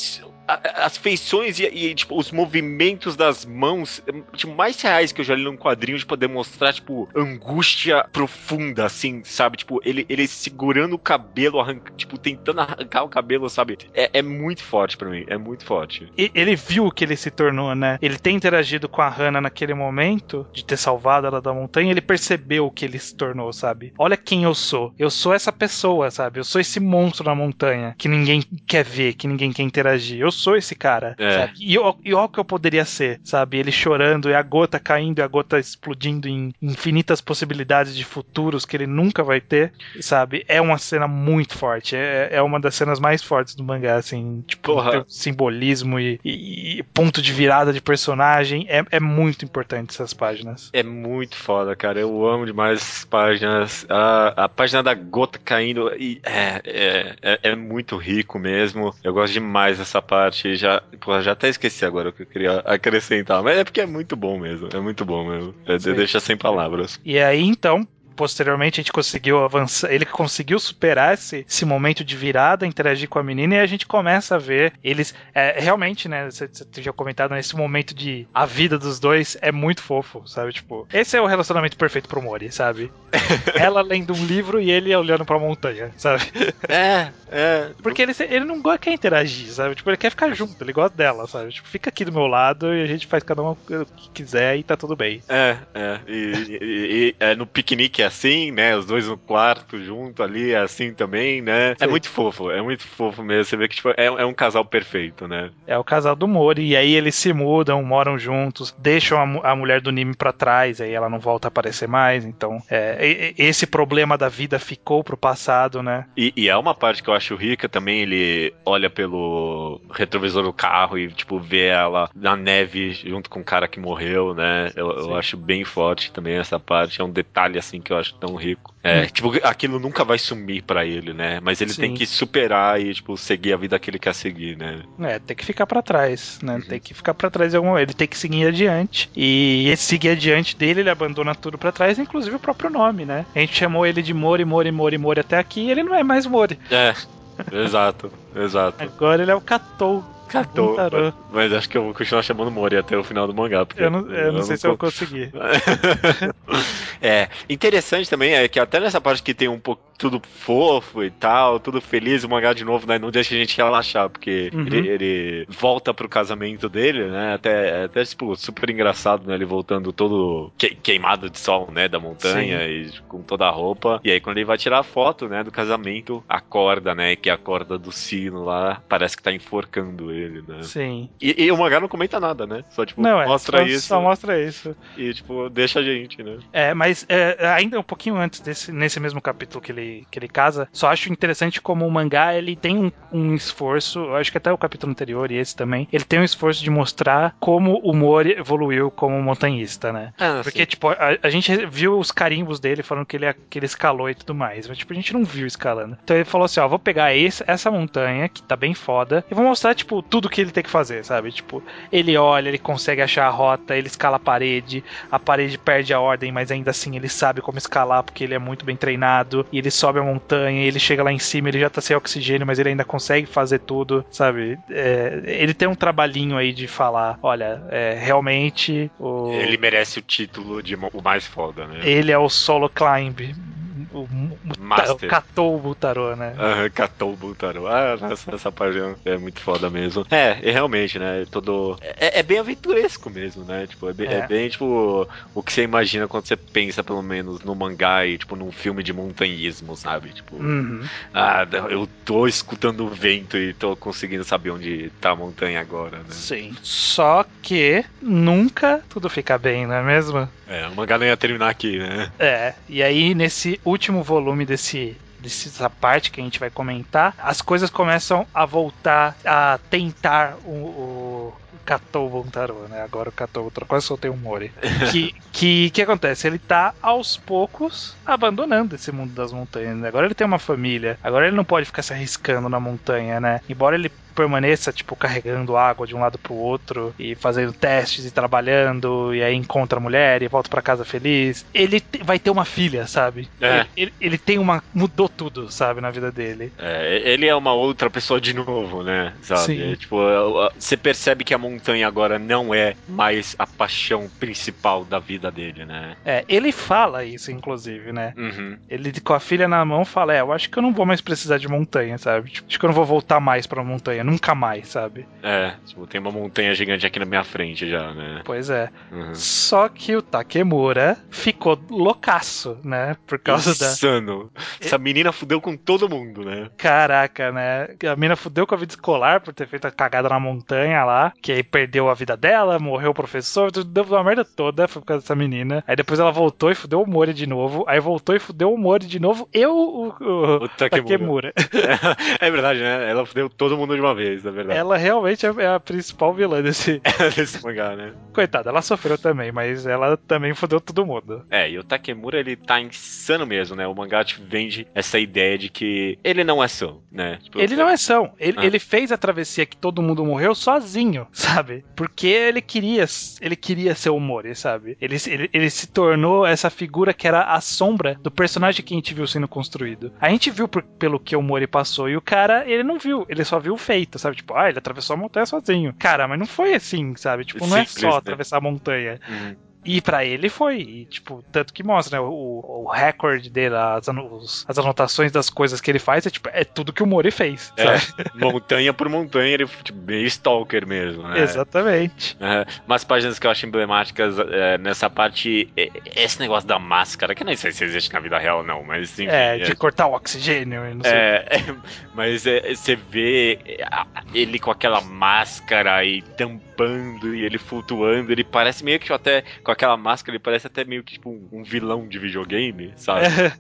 S2: as feições e, e, tipo, os movimentos das mãos, tipo, mais reais que eu já li num quadrinho de poder mostrar, tipo, angústia profunda, assim, sabe? Tipo, ele, ele segurando o cabelo, arranca, tipo, tentando arrancar o cabelo, sabe? É, é muito forte para mim, é muito forte.
S1: E ele viu o que ele se tornou, né? Ele tem interagido com a Hannah naquele momento de ter salvado ela da montanha, ele percebeu o que ele se tornou, sabe? Olha quem eu sou. Eu sou essa pessoa, sabe? Eu sou esse monstro na montanha que ninguém quer ver, que ninguém quer interagir. Eu sou esse cara, é. E, e olha o que eu poderia ser, sabe? Ele chorando e a gota caindo e a gota explodindo em infinitas possibilidades de futuros que ele nunca vai ter, sabe? É uma cena muito forte. É, é uma das cenas mais fortes do mangá, assim, tipo, simbolismo e, e, e, ponto de virada de personagem. É, é muito importante essas páginas.
S2: É muito foda, cara. Eu amo demais essas páginas. A, a página da gota caindo e é, é, é, é muito rico mesmo. Eu gosto demais dessa parte. Já, pô, já até esqueci agora o que eu queria acrescentar, mas é porque é muito bom mesmo. É muito bom mesmo. É, deixa sem palavras.
S1: E aí, então, posteriormente a gente conseguiu avançar, ele conseguiu superar esse, esse momento de virada, interagir com a menina e a gente começa a ver eles é, realmente, né? Você, tinha comentado nesse momento de a vida dos dois é muito fofo, sabe? Tipo, esse é o relacionamento perfeito pro Mori, sabe? Ela lendo um livro e ele olhando pra montanha, sabe?
S2: É, é.
S1: Porque ele, ele não quer interagir, sabe? Tipo, ele quer ficar junto, ele gosta dela, sabe? Tipo, fica aqui do meu lado e a gente faz cada um o que quiser e tá tudo bem.
S2: É, é. E, e, e é, no piquenique é assim, né? Os dois no quarto junto ali é assim também, né? É Sim. É muito fofo, é muito fofo mesmo. Você vê que tipo, é, é um casal perfeito, né?
S1: É o casal do Mori, e aí eles se mudam, moram juntos, deixam a, a mulher do Nimi pra trás, aí ela não volta a aparecer mais. Então, é, esse problema da vida ficou pro passado, né?
S2: E, e é uma parte que eu acho rica também, ele olha pelo retrovisor do carro e, tipo, vê ela na neve junto com o cara que morreu, né? Eu, eu acho bem forte também essa parte. É um detalhe, assim, que eu acho tão rico. É, hum. tipo, aquilo nunca vai sumir para ele, né? Mas ele Sim. tem que superar e, tipo, seguir a vida que ele quer seguir, né?
S1: É, tem que ficar para trás, né? Uhum. Tem que ficar para trás de alguma Ele tem que seguir adiante. E esse seguir adiante dele, ele abandona tudo para trás, inclusive o próprio nome, né? A gente chamou ele de Mori, Mori, Mori, Mori até aqui e ele não é mais Mori.
S2: É. Exato, exato.
S1: Agora ele é o Katou.
S2: Catou. Mas acho que eu vou continuar chamando Mori até o final do mangá. Porque
S1: eu não, eu eu não sei não se eu vou conseguir.
S2: é. Interessante também é que até nessa parte que tem um pouco tudo fofo e tal, tudo feliz, o mangá de novo, né? Não deixa a gente relaxar, porque uhum. ele, ele, volta pro casamento dele, né? Até, até tipo, super engraçado, né? Ele voltando todo que, queimado de sol, né? Da montanha Sim. e com toda a roupa. E aí, quando ele vai tirar a foto, né? Do casamento, a corda, né? Que é a corda do sino lá, parece que tá enforcando ele, né?
S1: Sim.
S2: E, e o mangá não comenta nada, né? Só, tipo,
S1: não,
S2: é, mostra
S1: só,
S2: isso.
S1: Só mostra isso.
S2: E, tipo, deixa a gente, né?
S1: É, mas é, ainda um pouquinho antes desse, nesse mesmo capítulo que ele que ele casa. Só acho interessante como o mangá ele tem um, um esforço, eu acho que até o capítulo anterior e esse também, ele tem um esforço de mostrar como o Mori evoluiu como montanhista, né? Ah, Porque, sim. tipo, a, a, gente viu os carimbos dele falando que ele, que ele escalou e tudo mais, mas, tipo, a gente não viu escalando. Então ele falou assim: ó, vou pegar esse, essa montanha, que tá bem foda, e vou mostrar, tipo, tudo que ele tem que fazer, sabe? Tipo, ele olha, ele consegue achar a rota, ele escala a parede, a parede perde a ordem, mas ainda assim ele sabe como escalar porque ele é muito bem treinado, e ele sobe a montanha ele chega lá em cima, ele já tá sem oxigênio, mas ele ainda consegue fazer tudo, sabe? É, ele tem um trabalhinho aí de falar, olha, é, realmente o...
S2: Ele merece o título de o mais foda, né?
S1: Ele é o solo climb o, Master. Catou o Butarô, né?
S2: Uhum, catou o Butarô. Ah, essa, essa página é muito foda mesmo. É, e realmente, né? Todo. É, é, bem aventuresco mesmo, né? Tipo, é bem, é. é bem, tipo, o que você imagina quando você pensa, pelo menos, no mangá e, tipo, num filme de montanhismo, sabe? Tipo,
S1: uhum.
S2: ah, eu tô escutando o vento e tô conseguindo saber onde tá a montanha agora, né?
S1: Sim. Só que nunca tudo fica bem, não é mesmo?
S2: É, o mangá não ia terminar aqui, né?
S1: É, e aí nesse último volume desse dessa parte que a gente vai comentar, as coisas começam a voltar a tentar o, o Katou Bontaro, né? Agora o Katou, quase soltei um Mori. que, que que acontece? Ele tá aos poucos abandonando esse mundo das montanhas. Né? Agora ele tem uma família, agora ele não pode ficar se arriscando na montanha, né? Embora ele permaneça, tipo, carregando água de um lado pro outro e fazendo testes e trabalhando, e aí encontra a mulher e volta para casa feliz. Ele vai ter uma filha, sabe? É. Ele, ele, tem uma. mudou tudo, sabe, na vida dele.
S2: É, ele é uma outra pessoa de novo, né? Sabe? É, tipo, você percebe que a montanha agora não é mais a paixão principal da vida dele, né?
S1: É, ele fala isso, inclusive, né? Uhum. Ele com a filha na mão fala: É, eu acho que eu não vou mais precisar de montanha, sabe? Tipo, acho que eu não vou voltar mais pra montanha, nunca mais, sabe?
S2: É, tipo, tem uma montanha gigante aqui na minha frente já, né?
S1: Pois é. Uhum. Só que o Takemura ficou loucaço, né? Por causa
S2: Insano. da. Insano. Essa menina fudeu com todo mundo, né?
S1: Caraca, né? A menina fudeu com a vida escolar por ter feito a cagada na montanha lá, que aí perdeu a vida dela, morreu o professor, tudo deu uma merda toda, foi por causa dessa menina. Aí depois ela voltou e fudeu o Mori de novo, aí voltou e fudeu o Mori de novo, eu o, o, o Takemura. Takemura.
S2: É, verdade, né? Ela fudeu todo mundo de uma vez, na verdade.
S1: Ela realmente é, é a principal vilã desse,
S2: desse mangá, né?
S1: Coitada, ela sofreu também, mas ela também fudeu todo mundo.
S2: É, e o Takemura, ele tá insano mesmo, né? O mangá te vende essa ideia de que ele não é são, né?
S1: Tipo, ele não é são. Ele, ah. ele fez a travessia que todo mundo morreu sozinho, sabe? Porque ele queria, ele queria ser o Mori, sabe? Ele, ele, ele se tornou essa figura que era a sombra do personagem que a gente viu sendo construído. A gente viu por, pelo que o Mori passou e o cara, ele não viu, ele só viu o feito, sabe? Tipo, ah, ele atravessou a montanha sozinho. Cara, mas não foi assim, sabe? Tipo, não é só né? atravessar a montanha. Uhum. E para ele foi, e, tipo, tanto que mostra, né, o, o recorde dele, as, as, anotações das coisas que ele faz, é tipo, é tudo que o Mori fez. É,
S2: montanha por montanha, ele tipo, meio stalker mesmo, né?
S1: Exatamente.
S2: É, umas páginas que eu acho emblemáticas é, nessa parte, é, esse negócio da máscara, que eu nem sei se existe na vida real, não, mas enfim.
S1: É, de é. cortar o oxigênio, não sei.
S2: É, mas você vê ele com aquela máscara e tampando e ele flutuando, ele parece meio que até com aquela máscara, ele parece até meio que tipo um, um vilão de videogame, sabe?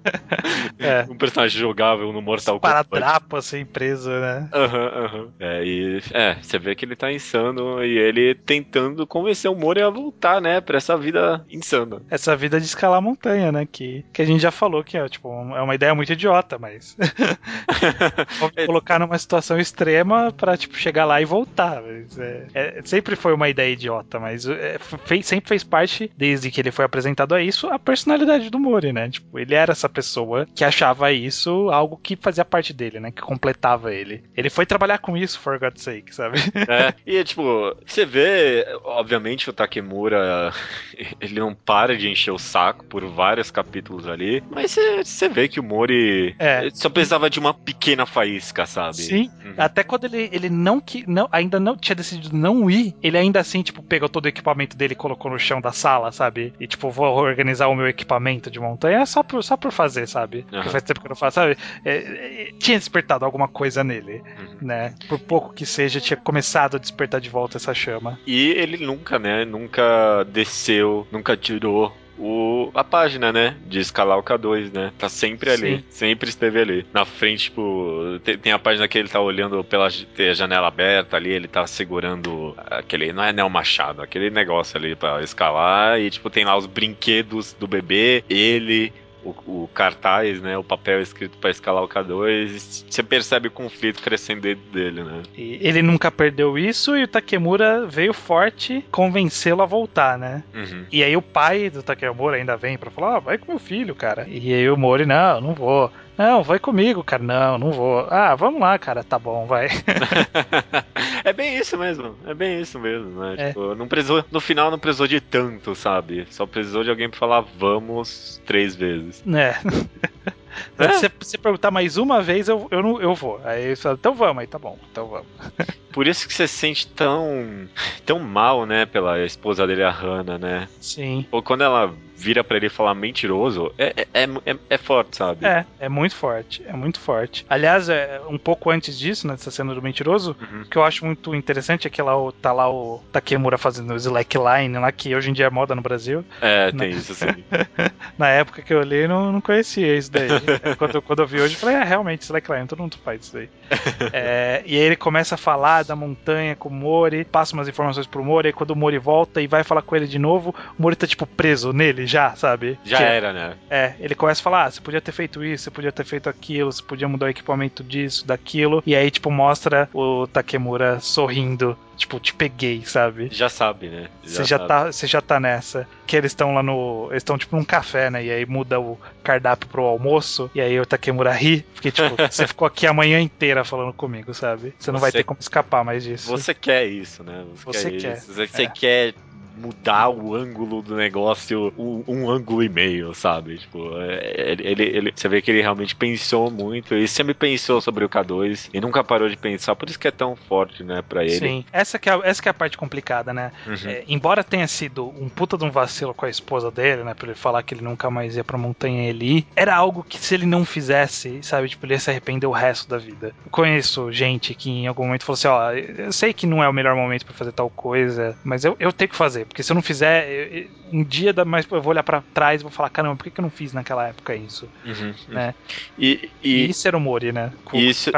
S2: É. um personagem jogável no Mortal
S1: Kombat. Paradrapo assim, preso, né?
S2: Aham, uhum, aham. Uhum. É, e é, você vê que ele tá insano e ele tentando convencer o Mori a voltar, né, pra essa vida insana.
S1: Essa vida de escalar montanha, né? Que, que a gente já falou que é, tipo, é uma ideia muito idiota, mas. colocar numa situação extrema pra, tipo, chegar lá e voltar. Mas, é, é, sempre foi uma ideia idiota, mas é, fez, sempre fez parte desde que ele foi apresentado a isso, a personalidade do Mori, né? Tipo, ele era essa pessoa que achava isso algo que fazia parte dele, né? Que completava ele. Ele foi trabalhar com isso, for God's sake, sabe?
S2: É, e tipo, você vê, obviamente, o Takemura, ele não para de encher o saco por vários capítulos ali, mas você vê que o Mori é. só precisava de uma pequena faísca, sabe?
S1: Sim, uhum. até quando ele, ele não, que, não ainda não tinha decidido não ir, ele ainda assim, tipo, pegou todo o equipamento dele e colocou no chão da sala sabe? E tipo, vou organizar o meu equipamento de montanha só por, só por fazer, sabe? Uhum. Porque faz tempo que eu não faço, sabe? É, é, tinha despertado alguma coisa nele, uhum. né? Por pouco que seja, tinha começado a despertar de volta essa chama.
S2: E ele nunca, né? Nunca desceu, nunca tirou o, a página, né? De escalar o K2, né? Tá sempre ali. Sim. Sempre esteve ali. Na frente, tipo, tem, tem, a página que ele tá olhando pela janela aberta ali, ele tá segurando aquele. Não é Neo Machado, aquele negócio ali pra escalar. E, tipo, tem lá os brinquedos do bebê, ele, o, o, cartaz, né, o papel escrito para escalar o K2, você percebe o conflito crescendo dentro dele, né?
S1: E ele nunca perdeu isso e o Takemura veio forte convencê-lo a voltar, né? Uhum. E aí o pai do Takemura ainda vem para falar, ah, vai com meu filho, cara. E aí o Mori, não, não vou. Não, vai comigo, cara. Não, não vou. Ah, vamos lá, cara. Tá bom, vai.
S2: é bem isso mesmo. É bem isso mesmo, né? É. Tipo, não precisou, no final não precisou de tanto, sabe? Só precisou de alguém pra falar vamos três vezes.
S1: É. É? Se você perguntar mais uma vez, eu, eu, não, eu vou. Aí você fala, então vamos, aí tá bom, então vamos.
S2: Por isso que você sente tão, tão mal, né, pela esposa dele, a Hannah, né?
S1: Sim.
S2: Ou quando ela vira para ele falar mentiroso, é, é, é, é, forte, sabe?
S1: É, é muito forte, é muito forte. Aliás, é, um pouco antes disso, nessa cena do mentiroso, uhum. que eu acho muito interessante é que lá tá lá o Takemura fazendo o slackline lá, que hoje em dia é moda no Brasil.
S2: É, né? tem isso sim.
S1: Na época que eu li, não, não conhecia isso daí. quando, quando eu vi hoje, eu falei, é, realmente, slackline, todo mundo faz isso aí. é, e aí ele começa a falar da montanha com o Mori, passa umas informações pro Mori, aí quando o Mori volta e vai falar com ele de novo, o Mori tá, tipo, preso nele já, sabe?
S2: Já
S1: Que-
S2: era, né?
S1: É, ele começa a falar, ah, você podia ter feito isso, você podia ter feito aquilo, você podia mudar o equipamento disso, daquilo, e aí, tipo, mostra o Takemura sorrindo, tipo, te peguei, sabe?
S2: Já sabe, né?
S1: Você já,
S2: sabe.
S1: tá, você já tá nessa. Que eles estão lá no. Eles estão, tipo, num café, né? E aí muda o cardápio pro almoço. E aí o Takemura ri. Porque, tipo, você ficou aqui a manhã inteira falando comigo, sabe? Você não vai
S2: Você-
S1: ter como escapar mais disso.
S2: Você quer isso, né?
S1: Você
S2: quer.
S1: quer,
S2: Isso. Você, você
S1: é.
S2: quer mudar o ângulo do negócio um, um ângulo e meio, sabe? Tipo, é, ele, ele, você vê que ele realmente pensou muito. Ele sempre pensou sobre o K2 e nunca parou de pensar. Por isso que é tão forte, né, pra ele.
S1: Sim, essa que, é, a- essa que é a parte complicada, né?
S2: Uhum.
S1: É, embora tenha sido um puta de um vacilo com a esposa dele, né? Pra ele falar que ele nunca mais ia pra montanha ele era algo que se ele não fizesse, sabe? Tipo, ele ia se arrepender o resto da vida. Eu conheço gente que em algum momento falou assim: ó, eu sei que não é o melhor momento pra fazer tal coisa, mas eu, eu tenho que fazer, porque se eu não fizer, eu- um dia da- mais eu vou olhar pra trás e vou falar: caramba, por que, que eu não fiz naquela época isso?
S2: Uhum.
S1: Né?
S2: E,
S1: E
S2: e,
S1: isso era o Mori, né? Com
S2: Isso-.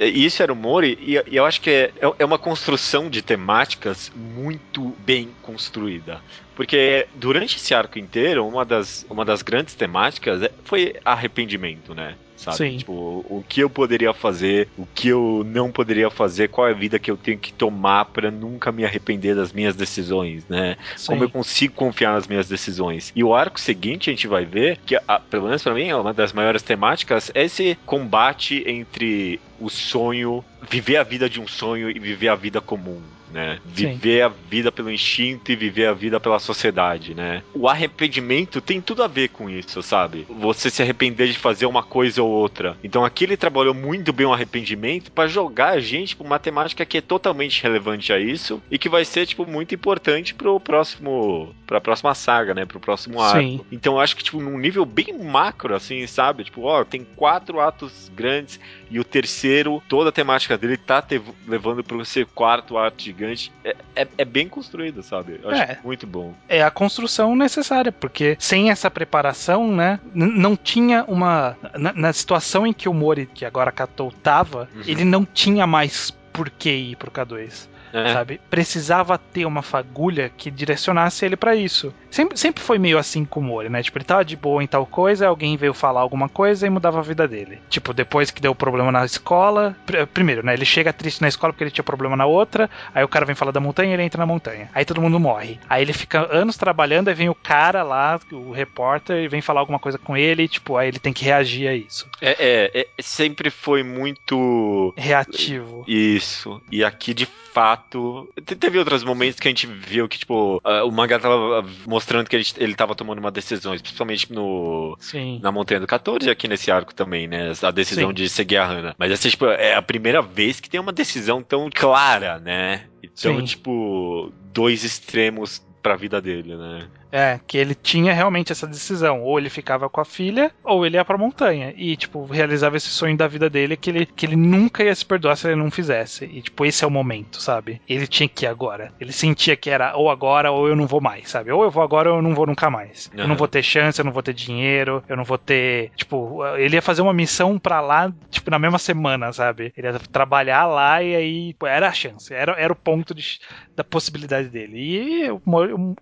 S2: E Isso era o Mori, e, eu acho que é, é uma construção de temáticas muito bem construída. Porque durante esse arco inteiro, uma das, uma das grandes temáticas é- foi arrependimento, né? Sabe?
S1: Sim.
S2: Tipo, o que eu poderia fazer, o que eu não poderia fazer, qual é a vida que eu tenho que tomar pra nunca me arrepender das minhas decisões, né? Como eu
S1: Sim.
S2: consigo confiar nas minhas decisões. E o arco seguinte a gente vai ver que, a- pelo menos pra mim, é uma das maiores temáticas é esse combate entre o sonho, viver a vida de um sonho e viver a vida comum. Né?
S1: Sim.
S2: Viver a vida pelo instinto e viver a vida pela sociedade, né? O arrependimento tem tudo a ver com isso, sabe? Você se arrepender de fazer uma coisa ou outra. Então aqui ele trabalhou muito bem o arrependimento pra jogar a gente com uma temática que é totalmente relevante a isso e que vai ser tipo muito importante pro próximo para próxima saga, né, pro próximo arco.
S1: Sim.
S2: Então eu acho que tipo num nível bem macro assim, sabe? Tipo, ó, tem quatro atos grandes e o terceiro, toda a temática dele tá levando pro seu quarto ato gigante. É, é, é bem construído, sabe? Eu acho
S1: É.
S2: muito bom.
S1: é a construção necessária, porque sem essa preparação, né, não tinha uma. Na, na situação em que o Mori, que agora catou, tava,
S2: Uhum.
S1: ele não tinha mais por que ir pro K2.
S2: É.
S1: Sabe? Precisava ter uma fagulha que direcionasse ele pra isso. Sempre, sempre foi meio assim com o Mori, né? Tipo, ele tava de boa em tal coisa, alguém veio falar alguma coisa e mudava a vida dele. Tipo, depois que deu problema na escola. pr- Primeiro, né? Ele chega triste na escola porque ele tinha problema na outra. Aí o cara vem falar da montanha e ele entra na montanha. Aí todo mundo morre. Aí ele fica anos trabalhando, aí vem o cara lá, o repórter, e vem falar alguma coisa com ele, e, tipo, aí ele tem que reagir a isso.
S2: É, é, é- sempre foi muito
S1: Reativo.
S2: Isso. E aqui, de fato. te- Teve outros momentos que a gente viu que, tipo, o mangá tava mostrando que ele, ele tava tomando uma decisão, principalmente no.
S1: Sim.
S2: Na Montanha do 14 e aqui nesse arco também, né? A decisão
S1: Sim.
S2: de seguir a Hana. Mas essa, tipo, é a primeira vez que tem uma decisão tão clara, né? Então,
S1: Sim.
S2: tipo, dois extremos pra vida dele, né?
S1: É, que ele tinha realmente essa decisão. Ou ele ficava com a filha, ou ele ia pra montanha. E, tipo, realizava esse sonho da vida dele que ele, que ele nunca ia se perdoar se ele não fizesse. E, tipo, esse é o momento, sabe? Ele tinha que ir agora. Ele sentia que era ou agora ou eu não vou mais, sabe? Ou eu vou agora ou eu não vou nunca mais. Eu
S2: Aham.
S1: não vou ter chance, eu não vou ter dinheiro, eu não vou ter. Tipo, ele ia fazer uma missão pra lá, tipo, na mesma semana, sabe? Ele ia trabalhar lá e aí pô, era a chance, era, era o ponto de- da possibilidade dele. E o,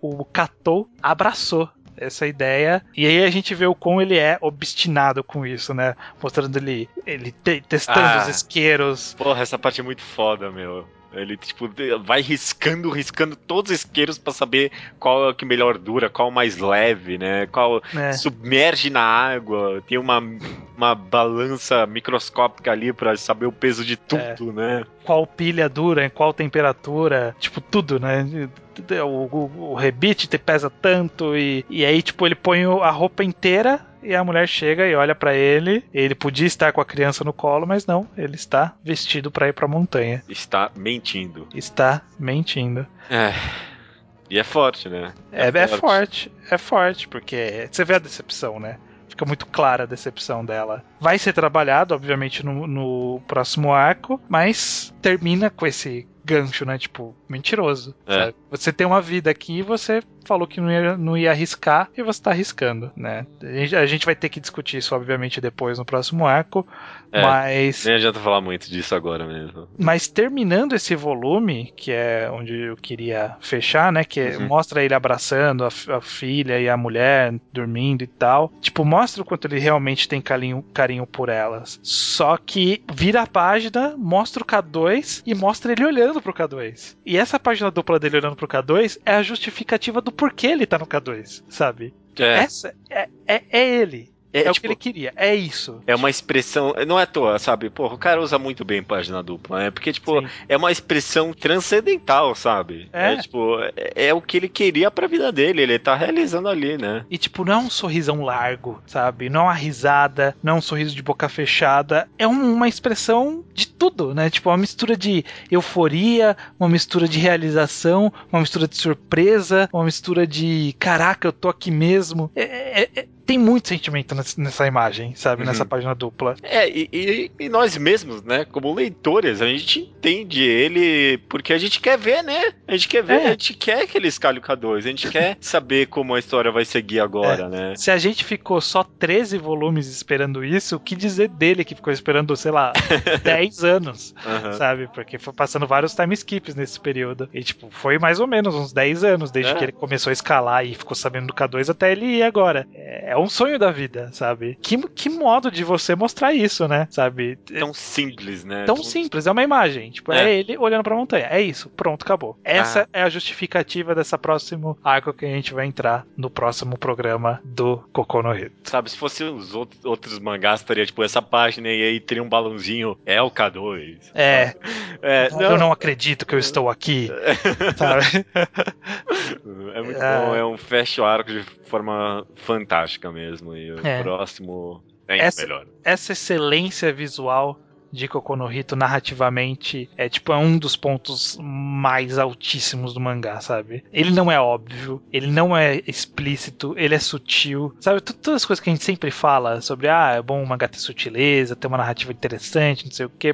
S1: o, o Katou abraçou essa ideia. E aí a gente vê o quão ele é obstinado com isso, né? Mostrando ele, ele te- testando
S2: Ah.
S1: os isqueiros.
S2: Porra, essa parte é muito foda, meu. Ele, tipo, vai riscando, riscando todos os isqueiros pra saber qual é o que melhor dura, qual é o mais leve, né? Qual
S1: Né?
S2: submerge na água, tem uma, uma balança microscópica ali pra saber o peso de tudo, né?
S1: Qual pilha dura, em qual temperatura, tipo, tudo, né? O, o, rebite te pesa tanto e, e aí, tipo, ele põe a roupa inteira e a mulher chega e olha pra ele. Ele podia estar com a criança no colo, mas não, ele está vestido pra ir pra montanha.
S2: Está mentindo.
S1: Está mentindo.
S2: É. E é forte, né?
S1: É, é forte, é forte, porque você vê a decepção, né? Fica muito clara a decepção dela. Vai ser trabalhado, obviamente, no, no próximo arco, mas termina com esse gancho, né? Tipo, mentiroso.
S2: É.
S1: Você tem uma vida aqui e você falou que não ia, não ia arriscar e você tá arriscando, né? A gente, vai ter que discutir isso, obviamente, depois no próximo arco.
S2: É,
S1: mas.
S2: Nem adianta falar muito disso agora mesmo.
S1: Mas terminando esse volume, que é onde eu queria fechar, né? Que
S2: Uhum.
S1: mostra ele abraçando a, a filha e a mulher dormindo e tal. Tipo, mostra o quanto ele realmente tem carinho, carinho por elas. Só que vira a página, mostra o K2 e mostra ele olhando pro K2. E essa página dupla dele olhando pro K2 é a justificativa do porquê ele tá no K2, sabe?
S2: É,
S1: Essa é, é, é ele. É,
S2: é,
S1: o
S2: tipo,
S1: que ele queria. É isso.
S2: é uma expressão. Não é à toa, sabe? Porra, o cara usa muito bem página dupla, né? Porque, tipo,
S1: Sim.
S2: é uma expressão transcendental, sabe?
S1: É.
S2: tipo, é, é o que ele queria pra vida dele, ele tá realizando ali, né?
S1: E, tipo, não é um sorrisão largo, sabe? Não é uma risada, não é um sorriso de boca fechada. É um- uma expressão de tudo, né? Tipo, uma mistura de euforia, uma mistura de realização, uma mistura de surpresa, uma mistura de caraca, eu tô aqui mesmo. É- é- é- tem muito sentimento nessa, imagem, sabe?
S2: Uhum.
S1: Nessa página dupla.
S2: É, e, e- e nós mesmos, né, como leitores, a gente entende ele porque a gente quer ver, né? A gente quer ver,
S1: É.
S2: a gente quer que ele escalhe o K2, a gente quer saber como a história vai seguir agora, né?
S1: Se a gente ficou só 13 volumes esperando isso, o que dizer dele que ficou esperando, sei lá, 10 anos?
S2: Aham.
S1: sabe? Porque foi passando vários time skips nesse período. E, tipo, foi mais ou menos uns 10 anos desde
S2: É.
S1: que ele começou a escalar e ficou sabendo do K2 até ele ir agora. É, é um sonho da vida, sabe? Que, que modo de você mostrar isso, né? Sabe?
S2: Tão simples, né?
S1: tão simples, é uma imagem. Tipo, é.
S2: É.
S1: ele olhando pra montanha. É isso, pronto, acabou. Essa é a justificativa dessa próximo arco que a gente vai entrar no próximo programa do Kokono Hito.
S2: Sabe, se fosse os outros, outros mangás, estaria tipo essa página e aí teria um balãozinho, é o K2.
S1: É,
S2: É,
S1: eu não acredito que eu estou aqui, sabe?
S2: É muito
S1: É.
S2: bom, é um fecho arco de forma fantástica mesmo. E o
S1: É.
S2: próximo é
S1: Essa-
S2: melhor.
S1: essa excelência visual de Kokono Hito narrativamente é tipo é um dos pontos mais altíssimos do mangá, sabe? Ele não é óbvio, ele não é explícito, ele é sutil, sabe? Todas as coisas que a gente sempre fala sobre ah, é bom o mangá ter sutileza, ter uma narrativa interessante, não sei o que,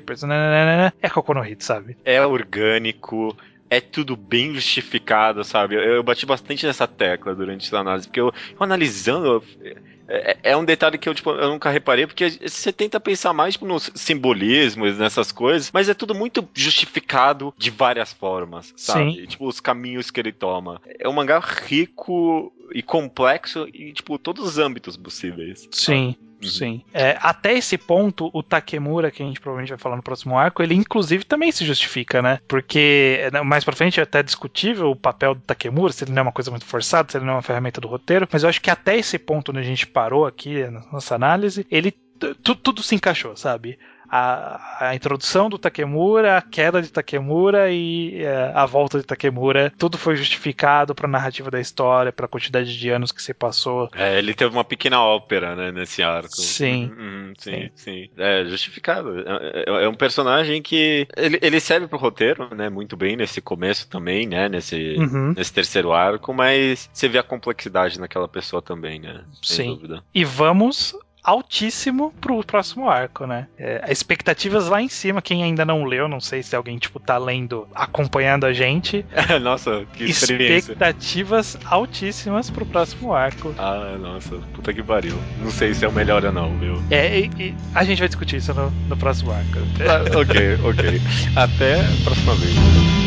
S1: é Kokono Hito, sabe?
S2: É orgânico, é tudo bem justificado, sabe? Eu, eu bati bastante nessa tecla durante essa análise, porque eu, eu analisando. eu- é, é um detalhe que eu, tipo, eu nunca reparei, porque você tenta pensar mais tipo, nos simbolismos, nessas coisas, mas é tudo muito justificado de várias formas, sabe?
S1: Sim.
S2: Tipo, os caminhos que ele toma. É um mangá rico e complexo em, tipo, todos os âmbitos possíveis.
S1: Sim.
S2: Uhum.
S1: Sim. É, até esse ponto, o Takemura, que a gente provavelmente vai falar no próximo arco, ele inclusive também se justifica, né? Porque né, mais pra frente é até discutível o papel do Takemura, se ele não é uma coisa muito forçada, se ele não é uma ferramenta do roteiro, mas eu acho que até esse ponto onde a gente parou aqui na nossa análise, ele tudo se encaixou, sabe? A, a introdução do Takemura, a queda de Takemura e é, a volta de Takemura, tudo foi justificado pra narrativa da história, pra quantidade de anos que se passou.
S2: É, ele teve uma pequena ópera, né, nesse arco.
S1: Sim.
S2: Uhum, sim, sim, É justificado. É, é- é um personagem que ele, ele serve pro roteiro, né, muito bem nesse começo também, né, nesse,
S1: Uhum.
S2: nesse terceiro arco, mas você vê a complexidade naquela pessoa também, né? Sem
S1: Sim.
S2: dúvida.
S1: E vamos altíssimo pro próximo arco, né? É, expectativas lá em cima, quem ainda não leu, não sei se alguém, tipo, tá lendo, acompanhando a gente.
S2: nossa, que experiência.
S1: Expectativas altíssimas pro próximo arco.
S2: Ah, nossa, puta que pariu. Não sei se é o melhor ou não, viu?
S1: É, e- e a gente vai discutir isso no, no próximo arco.
S2: Ah, ok, ok. Até a próxima vez.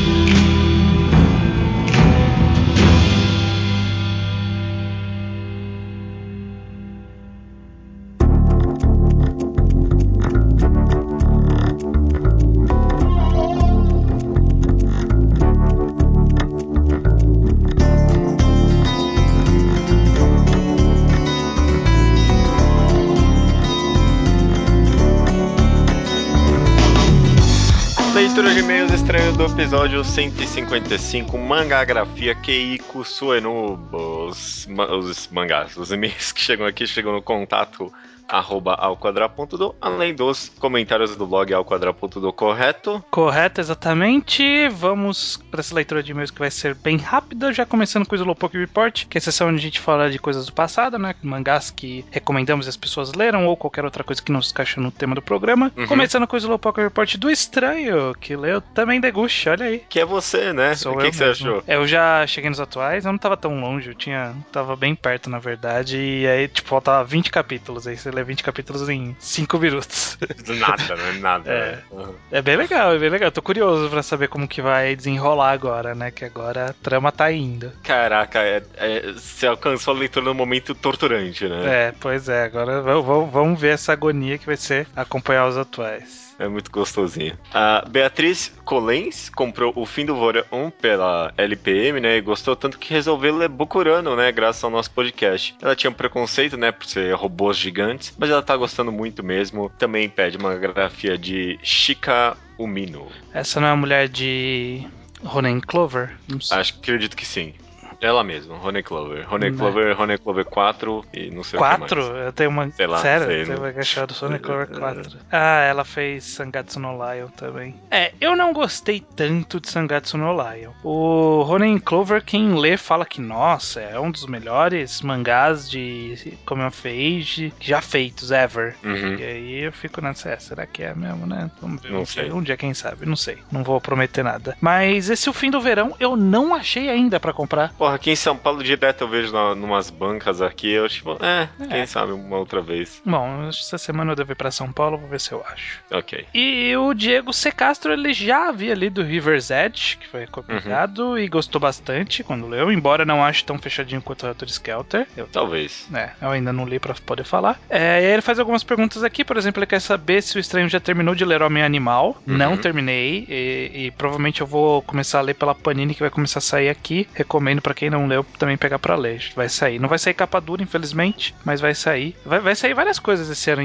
S2: Episódio 155, Mangagrafia Keiko Suenobo. Os, os mangás, os e-mails que chegam aqui chegam no contato arroba alquadra.do, além dos comentários do blog alquadra.do, correto?
S1: Correto, exatamente. Vamos para essa leitura de e-mails que vai ser bem rápida, já começando com o Slowpoke Report, que é a sessão onde a gente fala de coisas do passado, né? Mangás que recomendamos e as pessoas leram, ou qualquer outra coisa que não se encaixa no tema do programa.
S2: Uhum.
S1: Começando com o Slowpoke Report do Estranho, que leu também Deguchi, olha aí.
S2: Que é você, né?
S1: Sou
S2: o que, que você achou?
S1: Eu já cheguei nos atuais, eu não tava tão longe, eu tinha. tava bem perto, na verdade, e aí, tipo, faltava 20 capítulos, aí você lê 20 capítulos em 5 minutos.
S2: Nada, né? Nada.
S1: É.
S2: né? Uhum.
S1: É bem legal, é bem legal. Tô curioso pra saber como que vai desenrolar agora, né? Que agora a trama tá indo.
S2: Caraca, é, é- você alcançou a leitura no momento torturante, né?
S1: É, pois é, agora v- v- vamos ver essa agonia que vai ser acompanhar os atuais.
S2: É muito gostosinho. A Beatriz Colens comprou O Fim do Verão pela LPM, né? E gostou tanto que resolveu ler Bukurano, né? Graças ao nosso podcast. Ela tinha um preconceito, né? Por ser robôs gigantes, mas ela tá gostando muito mesmo. Também pede uma grafia de Shika Umino.
S1: Essa não é a mulher de Ronen Clover? Não sei.
S2: Acho que acredito que sim. Ela mesma, Rony Clover. Rony
S1: Né.
S2: Clover, Rony Clover 4 e não sei o
S1: Quatro?
S2: que mais.
S1: Eu tenho uma.
S2: Sei lá,
S1: Sério?
S2: sei, não-
S1: uma achado Sonic Clover 4. Ah, ela fez Sangatsu no Lion também. É, eu não gostei tanto de Sangatsu no Lion. O Ronin Clover, quem lê, fala que, nossa, é um dos melhores mangás de Come of Age já feitos, ever.
S2: Uhum.
S1: E aí eu fico nessa, é, será que é mesmo, né? Vamos ver.
S2: Não sei.
S1: Um dia, quem sabe? Não sei. Não vou prometer nada. Mas esse O Fim do Verão eu não achei ainda pra comprar.
S2: Porra, aqui em São Paulo direto eu vejo na, numas bancas aqui, eu tipo, é,
S1: É.
S2: quem sabe uma outra vez.
S1: Bom, essa semana eu devo ir pra São Paulo, vou ver se eu acho.
S2: Ok.
S1: E o Diego C. Castro, ele já havia lido River's Edge, que foi recomendado, e gostou bastante quando leu, embora não ache tão fechadinho quanto o Arthur Skelter. Eu,
S2: Talvez.
S1: é, eu ainda não li pra poder falar. É, e aí ele faz algumas perguntas aqui, por exemplo, ele quer saber se o Estranho já terminou de ler Homem Animal.
S2: Uhum.
S1: Não terminei, e, e provavelmente eu vou começar a ler pela Panini, que vai começar a sair aqui. Recomendo pra quem não leu também pegar pra ler. Vai sair. Não vai sair capa dura, infelizmente, mas vai sair. Vai, vai sair várias coisas esse ano,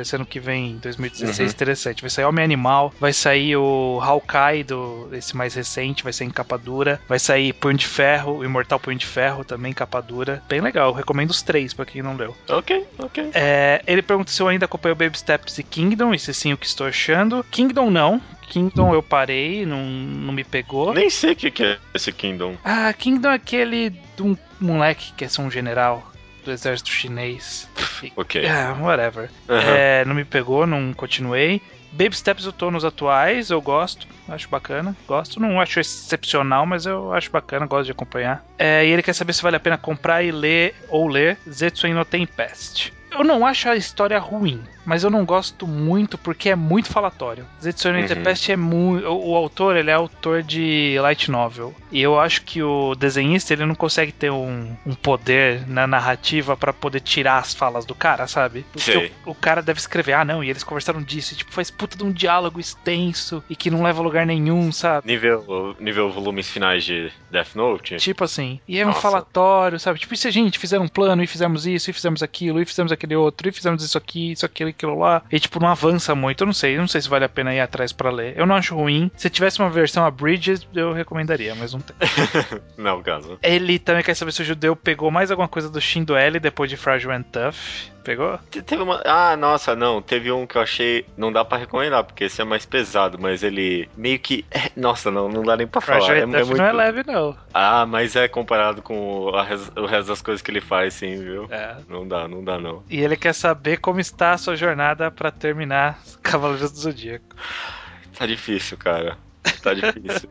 S1: esse ano que vem, 2016,
S2: Uhum.
S1: interessante. Vai sair Homem Animal, vai sair o Hawkeye, do, esse mais recente, vai sair em capa dura. Vai sair Punho de Ferro, o Imortal Punho de Ferro, também capa dura. Bem legal, recomendo os três pra quem não leu.
S2: Ok, ok.
S1: É, ele pergunta se eu ainda acompanho Baby Steps e Kingdom, e se sim, o que estou achando. Kingdom não. Kingdom eu parei, não, não me pegou.
S2: Nem sei o que, que é esse Kingdom.
S1: Ah, Kingdom é aquele de um moleque que quer ser um general do exército chinês.
S2: Ok.
S1: Ah, whatever.
S2: Aham.
S1: É, não me pegou, não continuei. Baby Steps eu tô nos atuais, eu gosto, acho bacana, gosto. Não acho excepcional, mas eu acho bacana, gosto de acompanhar. É, e ele quer saber se vale a pena comprar e ler ou ler Zetsuen no Tempest. Eu não acho a história ruim, mas eu não gosto muito porque é muito falatório. Zetsuen no
S2: Uhum.
S1: Tempest é muito. O, o autor, ele é autor de light novel. E eu acho que o desenhista, ele não consegue ter um, um poder na narrativa pra poder tirar as falas do cara, sabe? Porque o, o cara deve escrever, ah, não, e eles conversaram disso, e, tipo, faz puta de um diálogo extenso e que não leva a lugar nenhum, sabe?
S2: Nível, nível volumes finais de Death Note?
S1: Tipo assim, e é um
S2: Nossa.
S1: falatório, sabe? Tipo, e se a gente fizer um plano e fizemos isso, e fizemos aquilo, e fizemos aquele outro, e fizemos isso aqui, isso aquilo, aquilo lá, e tipo, não avança muito, eu não sei, não sei se vale a pena ir atrás pra ler. Eu não acho ruim. Se tivesse uma versão a Bridges, eu recomendaria, mas não tem.
S2: Não, caso.
S1: Ele também quer saber se o judeu pegou mais alguma coisa do Shindo L depois de Fragile and Tough. Pegou?
S2: Te- Teve uma. Ah, nossa, não. Teve um que eu achei. Não dá pra recomendar, porque esse é mais pesado, mas ele meio que. é, Nossa, não, não dá nem pra falar.
S1: Fragile
S2: É, é muito...
S1: não é leve, não.
S2: Ah, mas é comparado com o, res- o resto das coisas que ele faz, sim, viu?
S1: É.
S2: Não dá, não dá, não.
S1: E ele quer saber como está a sua jornada pra terminar Cavaleiros do Zodíaco.
S2: Tá difícil, cara. Tá difícil.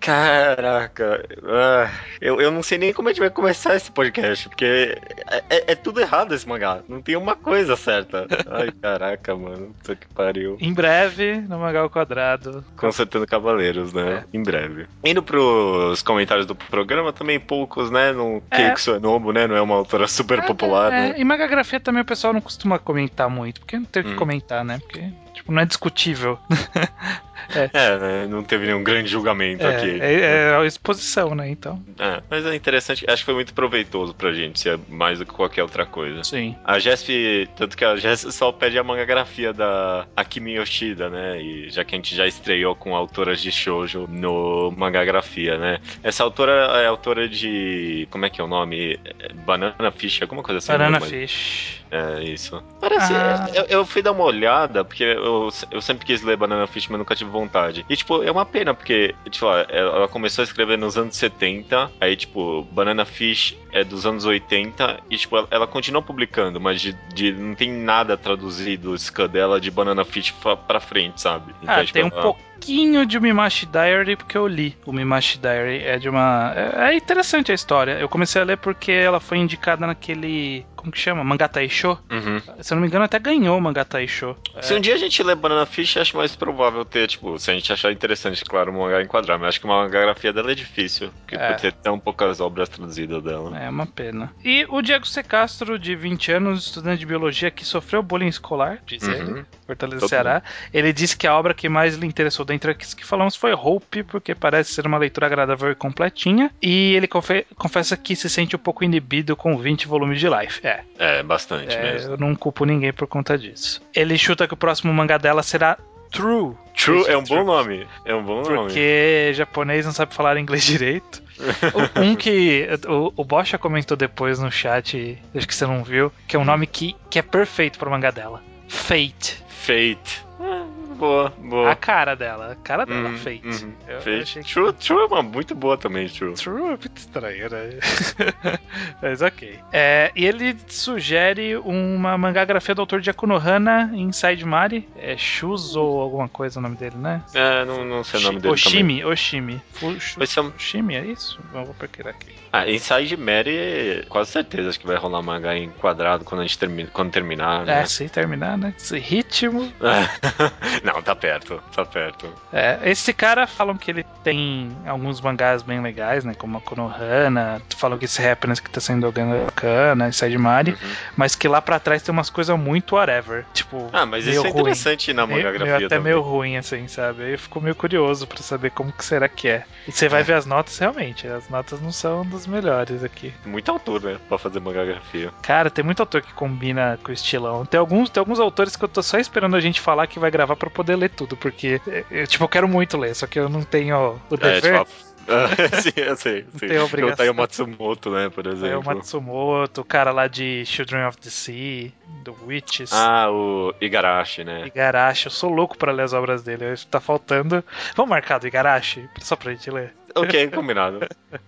S2: Caraca. Ah, eu, eu não sei nem como a gente vai começar esse podcast, porque é, é- é tudo errado esse mangá. Não tem uma coisa certa. Ai, caraca, mano. Puta que pariu.
S1: Em breve, no Mangal Quadrado.
S2: Consertando Cavaleiros, né? Em breve. Indo pros comentários do programa, também poucos, né? Não,
S1: É.
S2: Keiko Suenobu, né? Não é uma autora super popular,
S1: É,
S2: né?
S1: em Magagrafia também o pessoal não costuma comentar muito, porque não tem o que
S2: Hum.
S1: comentar, né? Porque, tipo, não é discutível.
S2: É, né? Não teve nenhum grande julgamento
S1: É,
S2: aqui.
S1: é, é a exposição, né? Então,
S2: É, mas é interessante, acho que foi muito proveitoso pra gente, se é mais do que qualquer outra coisa.
S1: sim.
S2: A Jesp, tanto que a Jesp só pede a mangagrafia da Akimi Yoshida, né? E já que a gente já estreou com autoras de shoujo no mangagrafia, né? Essa autora é autora de. Como é que é o nome? É Banana Fish, alguma coisa assim.
S1: Banana
S2: lembro.
S1: Fish.
S2: É isso. Parece.
S1: Ah.
S2: Eu, eu fui dar uma olhada, porque eu, eu sempre quis ler Banana Fish, mas nunca tive vontade. E, tipo, é uma pena, porque, tipo, ela, começou a escrever nos anos 70, aí, tipo, Banana Fish é dos anos 80, e, tipo, ela, ela continua publicando, mas de, de- não tem nada traduzido scan dela de Banana Fish pra, pra frente, sabe?
S1: Ah,
S2: tipo,
S1: tem um
S2: ela-
S1: pouquinho de Mimashi Diary porque eu li. O Mimashi Diary é de uma. É, é interessante a história. Eu comecei a ler porque ela foi indicada naquele. Como que chama? Mangatai Show.
S2: Uhum.
S1: Se eu não me engano, até ganhou o Mangatai Show.
S2: Se um dia a gente ler Banana Fish, acho mais provável ter, tipo, se a gente achar interessante, claro, o mangá enquadrar, mas acho que uma mangagrafia dela é difícil, porque
S1: É.
S2: ter tão poucas obras traduzidas dela.
S1: É uma pena. E o Diego C. Castro, de 20 anos, estudante de biologia que sofreu bullying escolar, diz ele,
S2: Uhum.
S1: Fortaleza
S2: Todo
S1: Ceará. Ele disse que a obra que mais lhe interessou dentre as que falamos foi Hope, porque parece ser uma leitura agradável e completinha. E ele confe- confessa que se sente um pouco inibido com 20 volumes de Life. É,
S2: É, bastante
S1: é,
S2: mesmo.
S1: eu não culpo ninguém por conta disso. Ele chuta que o próximo mangá dela será True.
S2: True é um bom
S1: True.
S2: nome. É um bom nome.
S1: Porque japonês não sabe falar inglês direito. Um que o, o Bocha comentou depois no chat, acho que você não viu, que é um nome que, que é perfeito pro mangá dela. Fate.
S2: Fate. Boa, boa.
S1: A cara dela, a cara dela,
S2: Uhum,
S1: Fate.
S2: uhum.
S1: Eu
S2: Fate.
S1: achei que-
S2: True, True é uma muito boa também, True.
S1: True é muito estranho, né? Mas ok. É, e ele sugere uma mangagrafia do autor de Akunohana Inside Mari. É Shuzo ou alguma coisa o nome dele, né?
S2: É, não, não sei o nome dele também.
S1: Oshimi, Oshimi. Fu-
S2: Vai ser um-
S1: Oshimi, é isso? Eu vou procurar aqui.
S2: Ah, Inside Mary, quase certeza acho que vai rolar mangá em quadrado quando a gente termina, quando terminar, né?
S1: É, se terminar, né? Esse ritmo.
S2: não, tá perto, tá perto.
S1: É, esse cara falam que ele tem alguns mangás bem legais, né? Como a Konohana, falam que esse Happiness que tá sendo bacana, Inside Mari,
S2: Uhum.
S1: mas que lá pra trás tem umas coisas muito whatever. Tipo,
S2: Ah, mas isso é
S1: ruim.
S2: interessante na
S1: Meio,
S2: mangagrafia
S1: meio até meio ruim, assim, sabe? Aí eu fico meio curioso pra saber como que será que é. E você vai
S2: É.
S1: ver as notas, realmente, as notas não são dos melhores aqui.
S2: Muito autor, né? Pra fazer mangagrafia.
S1: Cara, tem muito autor que combina com o estilão. Tem alguns, tem alguns autores que eu tô só esperando a gente falar que vai gravar pra poder ler tudo, porque, eu, tipo, eu quero muito ler, só que eu não tenho o
S2: É,
S1: dever.
S2: tipo, sim, eu sei. sim.
S1: tem obrigação.
S2: O Taiyo Matsumoto, né, por exemplo.
S1: o Matsumoto, o cara lá de Children of the Sea, do Witches.
S2: Ah, o Igarashi, né?
S1: Igarashi, eu sou louco pra ler as obras dele. Tá faltando. Vamos marcar do Igarashi? Só pra gente ler.
S2: ok, combinado.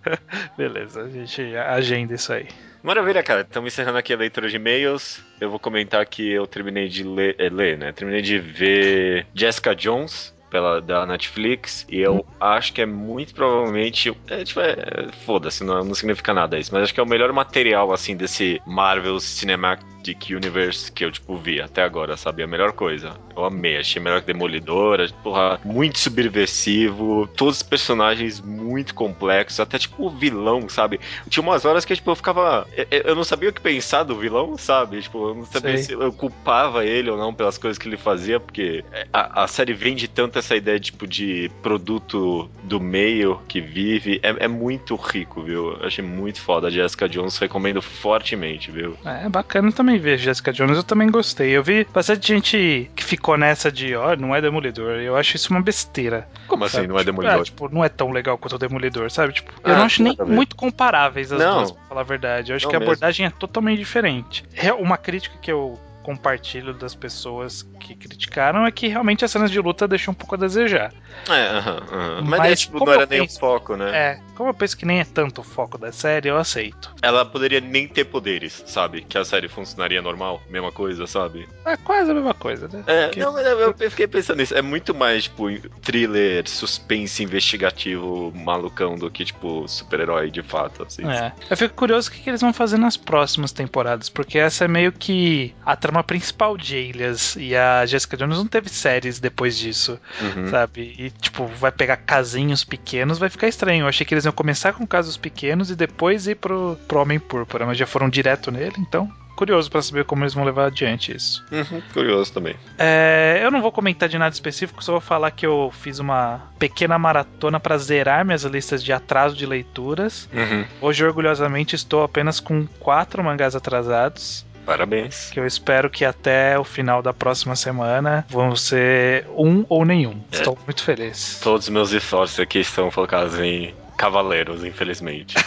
S1: Beleza, a gente agenda isso aí.
S2: Maravilha, cara. Estamos encerrando aqui a leitura de e-mails. Eu vou comentar que eu terminei de ler, é, ler, né? Terminei de ver Jessica Jones pela da Netflix e eu acho que é muito provavelmente é, tipo, é, é, foda-se, não, não significa nada isso, mas acho que é o melhor material assim desse Marvel Cinematic Universe que eu tipo vi até agora, sabe? A melhor coisa. Eu amei, achei melhor que Demolidora, porra, muito subversivo, todos os personagens muito complexos, até tipo o vilão, sabe? Tinha umas horas que tipo, eu ficava. Eu, eu não sabia o que pensar do vilão, sabe? Tipo, eu não sabia
S1: Sei.
S2: se eu culpava ele ou não pelas coisas que ele fazia, porque a, a série vende tanto essa ideia tipo, de produto do meio que vive. É, é muito rico, viu? Eu achei muito foda. A Jessica Jones recomendo fortemente, viu?
S1: É bacana também ver Jessica Jones, eu também gostei. Eu vi bastante gente que ficou nessa de, ó, não é Demolidor. Eu acho isso uma besteira.
S2: Como assim,
S1: sabe?
S2: não é
S1: Tipo,
S2: Demolidor?
S1: É, tipo, não é tão legal quanto o Demolidor, sabe? Tipo, eu
S2: Ah,
S1: não acho nem
S2: ver.
S1: muito comparáveis as
S2: Não.
S1: duas, pra falar a verdade. Eu acho
S2: Não
S1: que a
S2: mesmo.
S1: abordagem é totalmente diferente. É Uma crítica que eu compartilho das pessoas que criticaram é que realmente as cenas de luta deixam um pouco a desejar.
S2: É. Mas,
S1: Mas
S2: tipo, não era nem o foco, né?
S1: É, como eu penso que nem é tanto o foco da série, eu aceito.
S2: Ela poderia nem ter poderes, sabe? Que a série funcionaria normal, mesma coisa, sabe?
S1: É quase a mesma coisa, né?
S2: É,
S1: Porque-
S2: não, mas eu, eu fiquei pensando nisso. É muito mais, tipo, thriller, suspense, investigativo, malucão do que, tipo, super-herói de fato, assim.
S1: É. Eu fico curioso o que, que eles vão fazer nas próximas temporadas, porque essa é meio que a trama principal de Alias e a Jessica Jones não teve séries depois disso,
S2: Uhum.
S1: sabe? E, tipo, vai pegar casinhos pequenos, vai ficar estranho. Eu achei que eles iam começar com casos pequenos e depois ir pro, pro Homem Púrpura, mas já foram direto nele, então. Curioso pra saber como eles vão levar adiante isso.
S2: Uhum, Curioso também.
S1: É, eu não vou comentar de nada específico, só vou falar que eu fiz uma pequena maratona pra zerar minhas listas de atraso de leituras.
S2: Uhum.
S1: Hoje, orgulhosamente, estou apenas com quatro mangás atrasados.
S2: Parabéns.
S1: Que eu espero que até o final da próxima semana vão ser um ou nenhum.
S2: É.
S1: Estou muito feliz.
S2: Todos os meus esforços aqui estão focados em cavaleiros, infelizmente.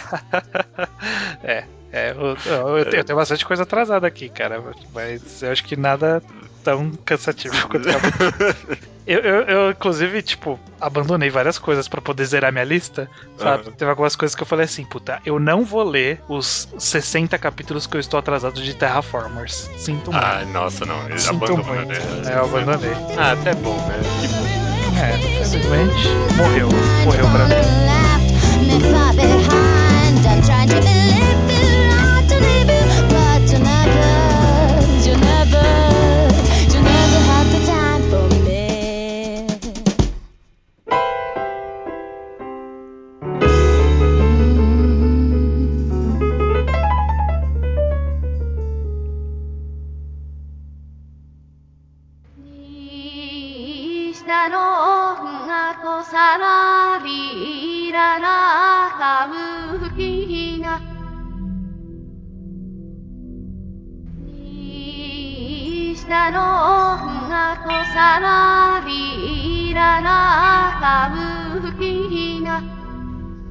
S1: É, eu, eu, eu, tenho, eu tenho bastante coisa atrasada aqui, cara. Mas eu acho que nada tão cansativo quanto eu, eu, eu, inclusive, tipo, abandonei várias coisas para poder zerar minha lista, sabe? Uhum. Teve algumas coisas que eu falei assim, puta, eu não vou ler os 60 capítulos que eu estou atrasado de Terraformers. Sinto muito.
S2: Ah, nossa, não. Eu
S1: Sinto abandonou, muito. Né? É, eu abandonei.
S2: Ah, até bom, né? Que bom.
S1: É, infelizmente, morreu. Morreu pra mim.
S3: のさらりららかむきな。下のさらりららかむきな。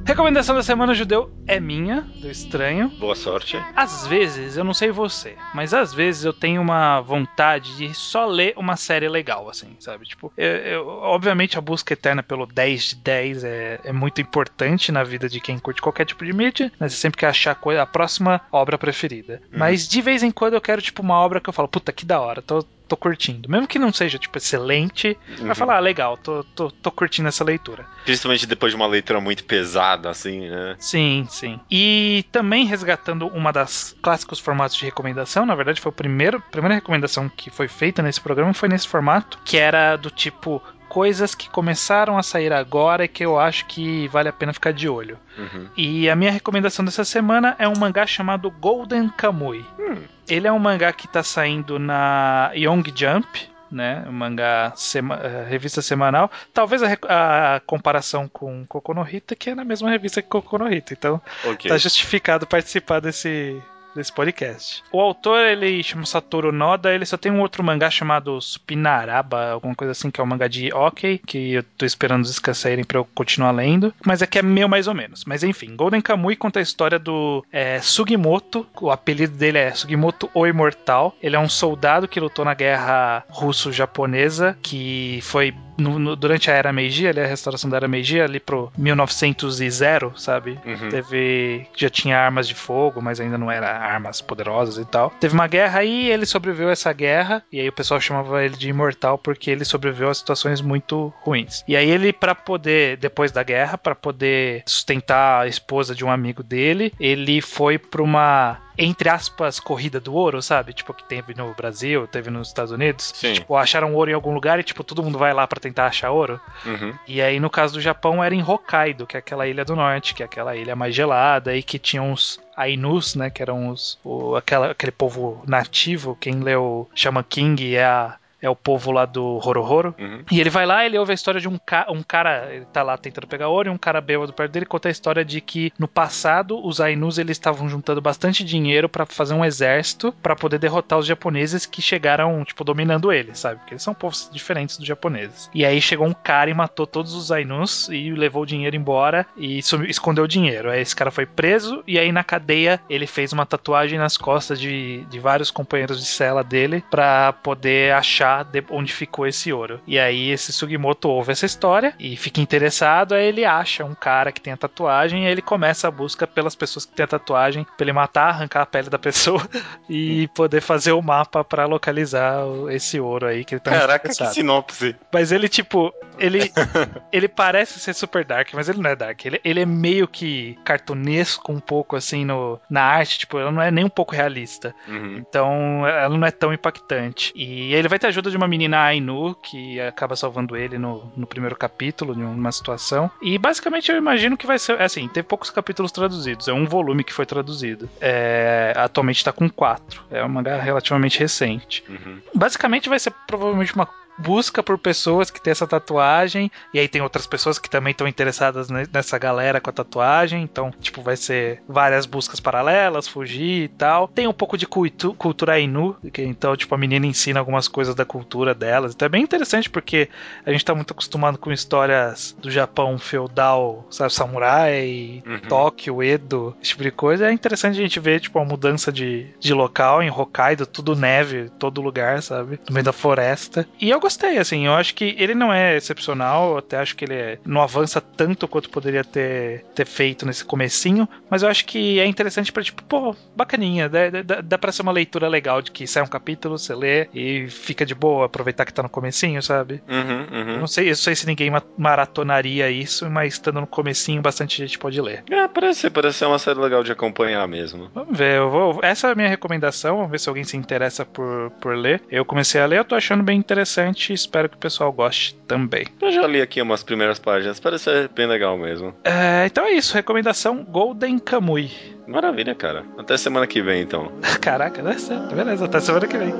S1: Recomendação da semana judeu é minha, do estranho.
S2: Boa sorte.
S1: Às vezes, eu não sei você, mas às vezes eu tenho uma vontade de só ler uma série legal, assim, sabe? Tipo, eu, eu, obviamente a busca eterna pelo 10 de 10 é, é, muito importante na vida de quem curte qualquer tipo de mídia, né? Você sempre quer achar a, a próxima obra preferida. Uhum. Mas de vez em quando eu quero, tipo, uma obra que eu falo, puta, que da hora, tô tô curtindo. Mesmo que não seja, tipo, excelente, uhum. vai falar, ah, legal, tô, tô, tô curtindo essa leitura.
S2: Principalmente depois de uma leitura muito pesada, assim, né?
S1: Sim, sim. E também resgatando uma das clássicos formatos de recomendação, na verdade foi o primeiro, a primeira recomendação que foi feita nesse programa foi nesse formato, que era do tipo coisas que começaram a sair agora e que eu acho que vale a pena ficar de olho. Uhum. E a minha recomendação dessa semana é um mangá chamado Golden Kamui. Hum. Ele é um mangá que está saindo na Young Jump, né? Um mangá sema, uh, revista semanal. Talvez a, a, comparação com Kokonohita, que é na mesma revista que Kokonohita. Então, okay. tá justificado participar desse desse podcast. O autor, ele chama Satoru Noda, ele só tem um outro mangá chamado Supinaraba, alguma coisa assim, que é um mangá de ok, que eu tô esperando os saírem pra eu continuar lendo, mas é que é meio mais ou menos. Mas enfim, Golden Kamui conta a história do é, Sugimoto, o apelido dele é Sugimoto o Imortal, ele é um soldado que lutou na guerra russo-japonesa, que foi no, no, durante a Era Meiji, ali a restauração da Era Meiji, ali pro 1900 e zero, sabe? Uhum. Teve. Já tinha armas de fogo, mas ainda não era armas poderosas e tal. Teve uma guerra aí, ele sobreviveu a essa guerra, e aí o pessoal chamava ele de imortal porque ele sobreviveu a situações muito ruins. E aí ele, para poder, depois da guerra, para poder sustentar a esposa de um amigo dele, ele foi pra uma entre aspas, corrida do ouro, sabe? Tipo, que teve no Brasil, teve nos Estados Unidos.
S2: Sim.
S1: Tipo, acharam ouro em algum lugar e, tipo, todo mundo vai lá para tentar achar ouro. Uhum. E aí, no caso do Japão, era em Hokkaido, que é aquela ilha do norte, que é aquela ilha mais gelada e que tinha uns Ainus, né? Que eram os, o, aquela, aquele povo nativo. Quem leu Shaman King é a é o povo lá do Horohoro. Uhum. E ele vai lá, ele ouve a história de um, ca um cara, ele tá lá tentando pegar ouro, e um cara bêbado perto dele conta a história de que no passado os Ainus eles estavam juntando bastante dinheiro para fazer um exército para poder derrotar os japoneses que chegaram, tipo, dominando eles, sabe? Porque eles são povos diferentes dos japoneses. E aí chegou um cara e matou todos os Ainus e levou o dinheiro embora e escondeu o dinheiro. Aí esse cara foi preso e aí na cadeia ele fez uma tatuagem nas costas de, de vários companheiros de cela dele para poder achar de onde ficou esse ouro. E aí esse Sugimoto ouve essa história e fica interessado, aí ele acha um cara que tem a tatuagem e ele começa a busca pelas pessoas que têm a tatuagem, pra ele matar, arrancar a pele da pessoa e poder fazer o mapa para localizar esse ouro aí que ele tá
S2: Caraca, que sinopse.
S1: Mas ele, tipo, ele, ele parece ser super dark, mas ele não é dark. Ele, ele é meio que cartunesco um pouco, assim, no, na arte. Tipo, ela não é nem um pouco realista. Uhum. Então, ela não é tão impactante. E ele vai ter ajuda de uma menina Ainu, que acaba salvando ele no, no primeiro capítulo, de uma situação. E, basicamente, eu imagino que vai ser... Assim, teve poucos capítulos traduzidos. É um volume que foi traduzido. É, atualmente tá com quatro. É um mangá relativamente recente. Uhum. Basicamente, vai ser provavelmente uma busca por pessoas que têm essa tatuagem, e aí tem outras pessoas que também estão interessadas nessa galera com a tatuagem, então, tipo, vai ser várias buscas paralelas, fugir e tal. Tem um pouco de cultu cultura Ainu, que, então, tipo, a menina ensina algumas coisas da cultura delas. Então é bem interessante porque a gente tá muito acostumado com histórias do Japão feudal, sabe, samurai, uhum. Tóquio, Edo, esse tipo de coisa. É interessante a gente ver, tipo, a mudança de, de local em Hokkaido, tudo neve, todo lugar, sabe? No meio da floresta. E eu gostei, assim, eu acho que ele não é excepcional, até acho que ele é, não avança tanto quanto poderia ter, ter feito nesse comecinho, mas eu acho que é interessante para tipo, pô, bacaninha, dá, dá, dá pra ser uma leitura legal de que sai um capítulo, você lê e fica de boa, aproveitar que tá no comecinho, sabe?
S2: Uhum, uhum.
S1: Não sei, eu não sei se ninguém maratonaria isso, mas estando no comecinho, bastante gente pode ler.
S2: É, parece, parece ser uma série legal de acompanhar mesmo.
S1: Vamos ver, eu vou, essa é a minha recomendação, vamos ver se alguém se interessa por, por ler. Eu comecei a ler, eu tô achando bem interessante, espero que o pessoal goste também.
S2: Eu já li aqui umas primeiras páginas, parece ser bem legal mesmo.
S1: É, então é isso, recomendação Golden Kamui.
S2: Maravilha, cara. Até semana que vem, então.
S1: Caraca, dá certo. Beleza, até semana que vem.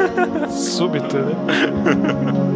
S1: Súbito, né?